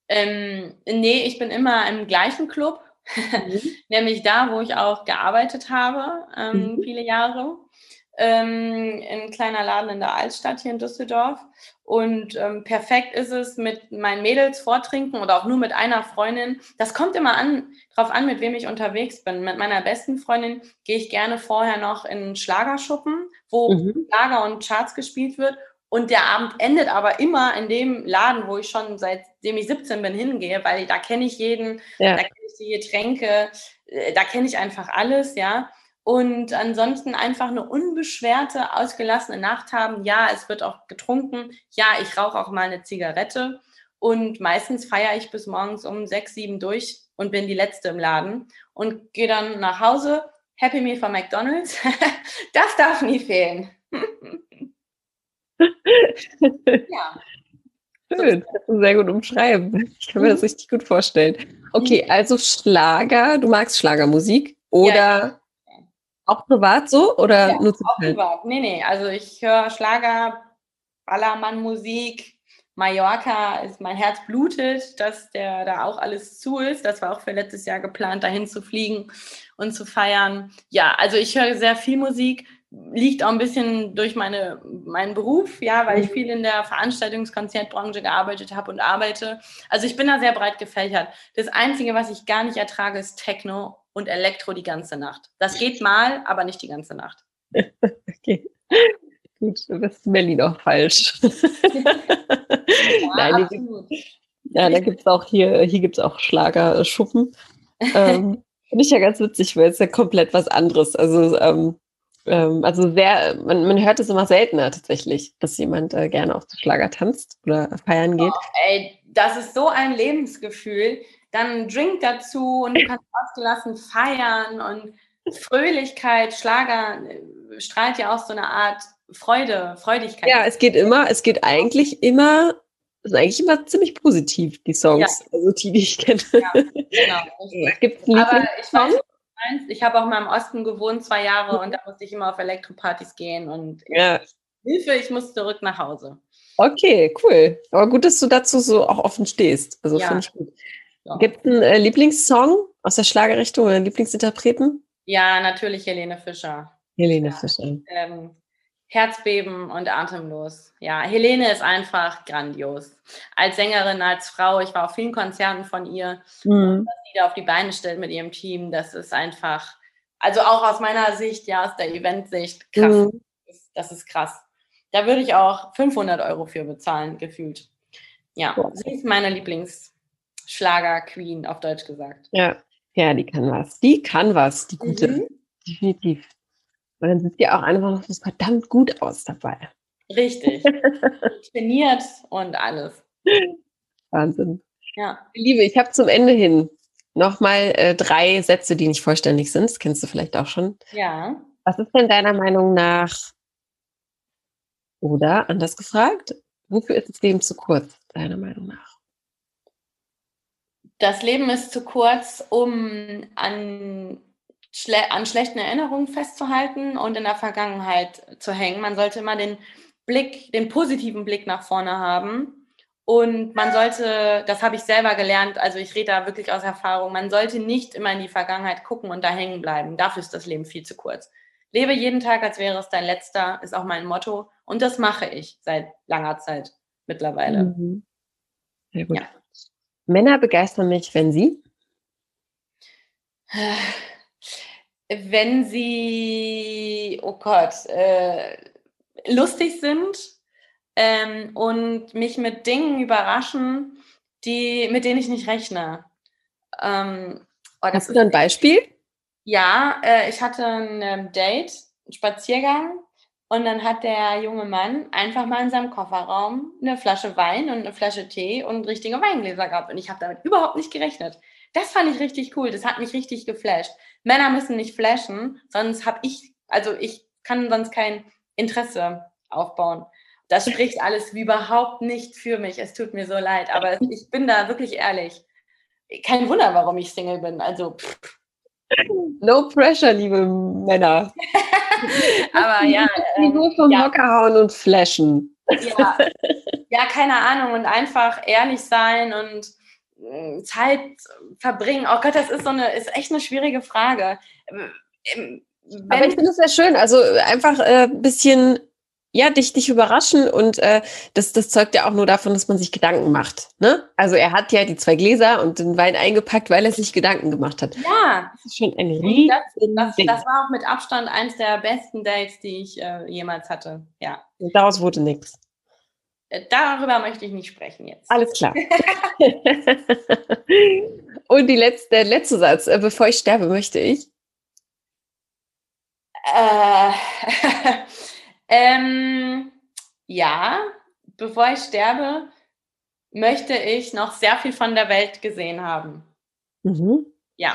Ähm, nee, ich bin immer im gleichen Club. <laughs> mhm. nämlich da, wo ich auch gearbeitet habe, ähm, mhm. viele Jahre ähm, ein kleiner Laden in der Altstadt hier in Düsseldorf. Und ähm, perfekt ist es mit meinen Mädels vortrinken oder auch nur mit einer Freundin. Das kommt immer an, drauf an, mit wem ich unterwegs bin. Mit meiner besten Freundin gehe ich gerne vorher noch in Schlagerschuppen, wo mhm. Schlager und Charts gespielt wird. Und der Abend endet aber immer in dem Laden, wo ich schon seitdem ich 17 bin hingehe, weil da kenne ich jeden, ja. da kenne ich die Getränke, äh, da kenne ich einfach alles, ja und ansonsten einfach eine unbeschwerte, ausgelassene Nacht haben. Ja, es wird auch getrunken. Ja, ich rauche auch mal eine Zigarette. Und meistens feiere ich bis morgens um sechs, sieben durch und bin die Letzte im Laden und gehe dann nach Hause. Happy Meal von McDonald's. <laughs> das darf nie fehlen. <laughs> ja. Schön, das du sehr gut umschreiben. Ich kann mir das mhm. richtig gut vorstellen. Okay, mhm. also Schlager, du magst Schlagermusik oder ja, auch privat so oder ja, nur zu auch privat? Nee, nee. Also ich höre Schlager, Ballermann-Musik, Mallorca ist mein Herz blutet, dass der da auch alles zu ist. Das war auch für letztes Jahr geplant, dahin zu fliegen und zu feiern. Ja, also ich höre sehr viel Musik, liegt auch ein bisschen durch meine, meinen Beruf, ja, weil ich mhm. viel in der Veranstaltungskonzertbranche gearbeitet habe und arbeite. Also ich bin da sehr breit gefächert. Das Einzige, was ich gar nicht ertrage, ist Techno und Elektro die ganze Nacht. Das geht mal, aber nicht die ganze Nacht. okay. Gut, das ist Melli noch falsch. ja, Nein, absolut. ja, da gibt es auch hier, hier gibt es auch Schlagerschuppen. ähm, <laughs> Finde ich ja ganz witzig, weil es ja komplett was anderes. Also, ähm, ähm, also sehr, man, man hört es immer seltener tatsächlich, dass jemand äh, gerne auf den Schlager tanzt oder feiern geht. Oh, ey, das ist so ein Lebensgefühl dann ein Drink dazu und du <laughs> kannst ausgelassen feiern und Fröhlichkeit, Schlager äh, strahlt ja auch so eine Art Freude, Freudigkeit. Ja, es geht immer, es geht eigentlich immer, es ist eigentlich immer ziemlich positiv, die Songs, ja. also die, die ich kenne. Ja, genau. <laughs> Gibt's Aber ich weiß, ich habe auch mal im Osten gewohnt, zwei Jahre, und da musste ich immer auf Elektropartys gehen und ja. Hilfe, ich muss zurück nach Hause. Okay, cool. Aber gut, dass du dazu so auch offen stehst. Also ja. finde ich gut. Ja. Gibt es einen äh, Lieblingssong aus der Schlagerrichtung oder einen Lieblingsinterpreten? Ja, natürlich Helene Fischer. Helene ja. Fischer. Ähm, Herzbeben und atemlos. Ja, Helene ist einfach grandios. Als Sängerin, als Frau, ich war auf vielen Konzerten von ihr. Mhm. Was sie da auf die Beine stellt mit ihrem Team, das ist einfach, also auch aus meiner Sicht, ja, aus der Eventsicht, krass. Mhm. Das, das, ist krass. Da würde ich auch 500 Euro für bezahlen, gefühlt. Ja, ja. sie ist meine Lieblings- Schlager-Queen, auf Deutsch gesagt. Ja, ja, die kann was. Die kann was, die gute. Mhm. Definitiv. Und dann sieht sie auch einfach noch so verdammt gut aus dabei. Richtig. <laughs> Trainiert und alles. Wahnsinn. Ja. Liebe, ich habe zum Ende hin nochmal äh, drei Sätze, die nicht vollständig sind. Das kennst du vielleicht auch schon. Ja. Was ist denn deiner Meinung nach, oder anders gefragt, wofür ist das Leben zu kurz, deiner Meinung nach? Das Leben ist zu kurz, um an, schle an schlechten Erinnerungen festzuhalten und in der Vergangenheit zu hängen. Man sollte immer den Blick, den positiven Blick nach vorne haben. Und man sollte, das habe ich selber gelernt, also ich rede da wirklich aus Erfahrung, man sollte nicht immer in die Vergangenheit gucken und da hängen bleiben. Dafür ist das Leben viel zu kurz. Lebe jeden Tag, als wäre es dein letzter, ist auch mein Motto. Und das mache ich seit langer Zeit mittlerweile. Mhm. Sehr gut. Ja. Männer begeistern mich, wenn sie? Wenn sie, oh Gott, äh, lustig sind ähm, und mich mit Dingen überraschen, die, mit denen ich nicht rechne. Ähm, oh, Hast du da ein Beispiel? Ja, äh, ich hatte ein ähm, Date, einen Spaziergang und dann hat der junge Mann einfach mal in seinem Kofferraum eine Flasche Wein und eine Flasche Tee und richtige Weingläser gehabt. Und ich habe damit überhaupt nicht gerechnet. Das fand ich richtig cool. Das hat mich richtig geflasht. Männer müssen nicht flashen, sonst habe ich, also ich kann sonst kein Interesse aufbauen. Das spricht alles überhaupt nicht für mich. Es tut mir so leid, aber ich bin da wirklich ehrlich. Kein Wunder, warum ich Single bin. Also pff, No pressure, liebe Männer. <laughs> <laughs> Aber ja. Die ähm, nur vom ja. Hocker hauen und flashen. Ja. ja, keine Ahnung. Und einfach ehrlich sein und äh, Zeit verbringen? Oh Gott, das ist so eine, ist echt eine schwierige Frage. Ähm, wenn Aber ich finde es sehr schön. Also einfach ein äh, bisschen ja, dich, dich überraschen und äh, das, das zeugt ja auch nur davon, dass man sich Gedanken macht. Ne? Also er hat ja die zwei Gläser und den Wein eingepackt, weil er sich Gedanken gemacht hat. Ja. Das ist schon ein riesen das, das, das, war auch mit Abstand eins der besten Dates, die ich äh, jemals hatte. Ja. Und daraus wurde nichts. Äh, darüber möchte ich nicht sprechen jetzt. Alles klar. <laughs> und die letzte, der letzte Satz, äh, bevor ich sterbe, möchte ich. Äh, <laughs> Ähm, ja, bevor ich sterbe, möchte ich noch sehr viel von der Welt gesehen haben. Mhm. Ja.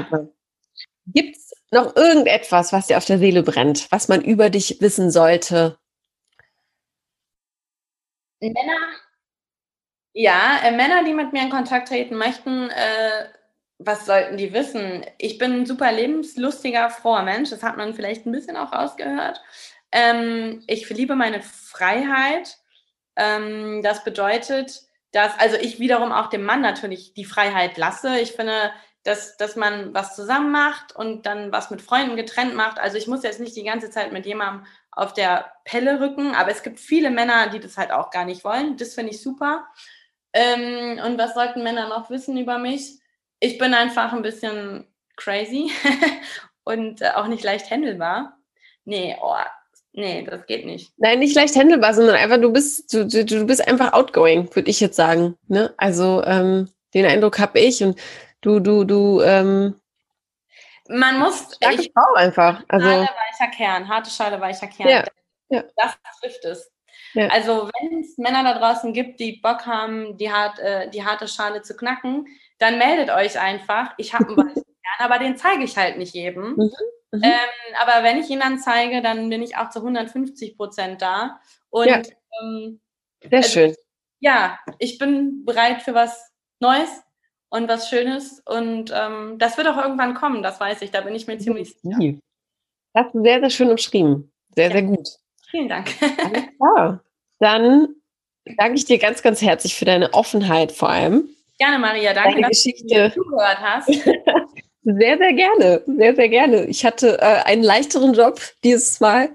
Gibt es noch irgendetwas, was dir auf der Seele brennt, was man über dich wissen sollte? Männer, ja, äh, Männer, die mit mir in Kontakt treten möchten, äh, was sollten die wissen? Ich bin ein super lebenslustiger, froher Mensch. Das hat man vielleicht ein bisschen auch rausgehört. Ähm, ich liebe meine Freiheit. Ähm, das bedeutet, dass, also ich wiederum auch dem Mann natürlich die Freiheit lasse. Ich finde, dass, dass man was zusammen macht und dann was mit Freunden getrennt macht. Also ich muss jetzt nicht die ganze Zeit mit jemandem auf der Pelle rücken, aber es gibt viele Männer, die das halt auch gar nicht wollen. Das finde ich super. Ähm, und was sollten Männer noch wissen über mich? Ich bin einfach ein bisschen crazy <laughs> und äh, auch nicht leicht handelbar. Nee, oh, Nee, das geht nicht. Nein, nicht leicht handelbar, sondern einfach, du bist, du, du, du bist einfach outgoing, würde ich jetzt sagen. Ne? Also ähm, den Eindruck habe ich und du, du, du, ähm, man muss. Starke ich, Frau einfach. Also, Schale, weicher Kern, harte Schale, weicher Kern. Ja, ja. Das trifft es. Ja. Also, wenn es Männer da draußen gibt, die Bock haben, die, hart, äh, die harte Schale zu knacken, dann meldet euch einfach. Ich habe einen weichen <laughs> Kern, aber den zeige ich halt nicht jedem. Mhm. Mhm. Ähm, aber wenn ich ihn dann zeige, dann bin ich auch zu 150 Prozent da. Und ja. ähm, sehr also, schön. Ja, ich bin bereit für was Neues und was Schönes. Und ähm, das wird auch irgendwann kommen, das weiß ich. Da bin ich mir ziemlich sicher. Das hast du sehr, sehr schön umschrieben. Sehr, ja. sehr gut. Vielen Dank. Alles <laughs> klar. Dann danke ich dir ganz, ganz herzlich für deine Offenheit vor allem. Gerne, Maria. Danke, deine dass Geschichte. du zugehört hast. <laughs> Sehr, sehr gerne. Sehr, sehr gerne. Ich hatte äh, einen leichteren Job dieses Mal.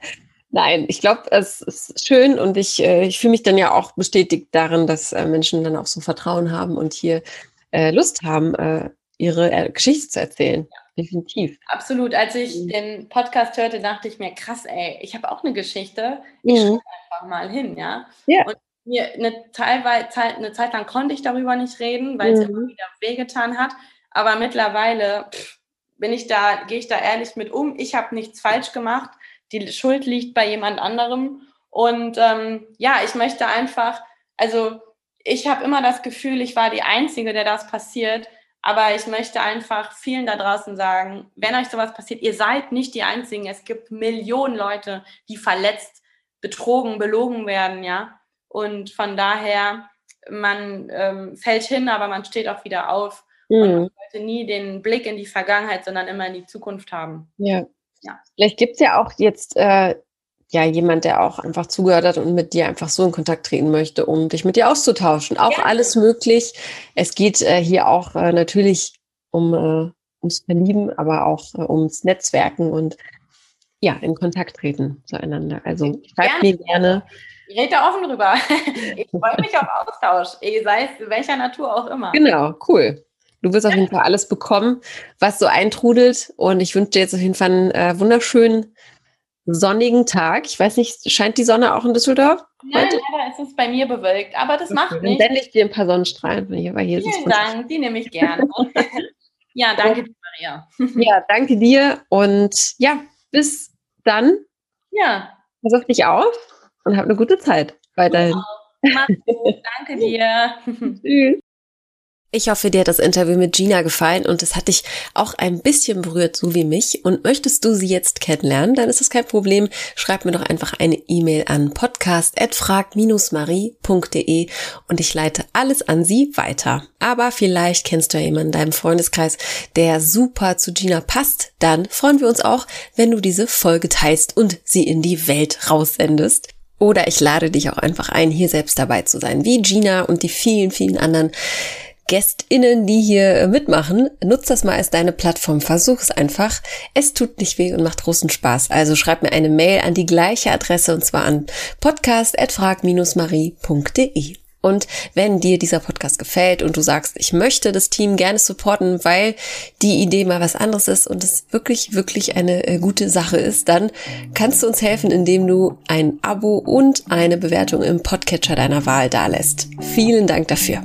Nein, ich glaube, es ist schön und ich, äh, ich fühle mich dann ja auch bestätigt darin, dass äh, Menschen dann auch so Vertrauen haben und hier äh, Lust haben, äh, ihre äh, Geschichte zu erzählen. Ja. Definitiv. Absolut. Als ich mhm. den Podcast hörte, dachte ich mir, krass, ey, ich habe auch eine Geschichte. Ich mhm. schreibe einfach mal hin, ja. ja. Und mir eine, teilweise, eine Zeit lang konnte ich darüber nicht reden, weil mhm. es immer wieder wehgetan hat. Aber mittlerweile bin ich da, gehe ich da ehrlich mit um. Ich habe nichts falsch gemacht. Die Schuld liegt bei jemand anderem. Und ähm, ja, ich möchte einfach, also ich habe immer das Gefühl, ich war die Einzige, der das passiert. Aber ich möchte einfach vielen da draußen sagen, wenn euch sowas passiert, ihr seid nicht die Einzigen. Es gibt Millionen Leute, die verletzt, betrogen, belogen werden, ja. Und von daher, man ähm, fällt hin, aber man steht auch wieder auf. Mhm. Sollte nie den Blick in die Vergangenheit, sondern immer in die Zukunft haben. Ja. ja. Vielleicht gibt es ja auch jetzt äh, ja jemand, der auch einfach zugehört hat und mit dir einfach so in Kontakt treten möchte, um dich mit dir auszutauschen. Auch ja. alles möglich. Es geht äh, hier auch äh, natürlich um äh, ums Verlieben, aber auch äh, ums Netzwerken und ja, in Kontakt treten zueinander. Also schreibt mir gerne. Ich rede da offen drüber. <laughs> Ich freue mich auf Austausch, sei es welcher Natur auch immer. Genau, cool. Du wirst auf jeden Fall alles bekommen, was so eintrudelt. Und ich wünsche dir jetzt auf jeden Fall einen äh, wunderschönen sonnigen Tag. Ich weiß nicht, scheint die Sonne auch in Düsseldorf? Nein, heute? leider ist es bei mir bewölkt, aber das okay, macht nichts. Dann sende ich dir ein paar Sonnenstrahlen von hier, weil hier Vielen Dank, die nehme ich gerne. <laughs> ja, danke dir, Maria. ja, danke dir und ja, bis dann. Ja. Pass auf dich auf und hab eine gute Zeit weiterhin. Mach's gut, danke <laughs> dir. Tschüss. Ich hoffe, dir hat das Interview mit Gina gefallen und es hat dich auch ein bisschen berührt, so wie mich. Und möchtest du sie jetzt kennenlernen, dann ist es kein Problem. Schreib mir doch einfach eine E-Mail an podcast.frag-marie.de und ich leite alles an sie weiter. Aber vielleicht kennst du ja jemanden in deinem Freundeskreis, der super zu Gina passt. Dann freuen wir uns auch, wenn du diese Folge teilst und sie in die Welt raussendest. Oder ich lade dich auch einfach ein, hier selbst dabei zu sein, wie Gina und die vielen, vielen anderen GästInnen, die hier äh, mitmachen. Nutz das mal als deine Plattform. Versuch es einfach. Es tut nicht weh und macht großen Spaß. Also schreib mir eine Mail an die gleiche Adresse und zwar an podcast.frag-marie.de. Und wenn dir dieser Podcast gefällt und du sagst, ich möchte das Team gerne supporten, weil die Idee mal was anderes ist und es wirklich, wirklich eine äh, gute Sache ist, dann kannst du uns helfen, indem du ein Abo und eine Bewertung im Podcatcher deiner Wahl dalässt. Vielen Dank dafür.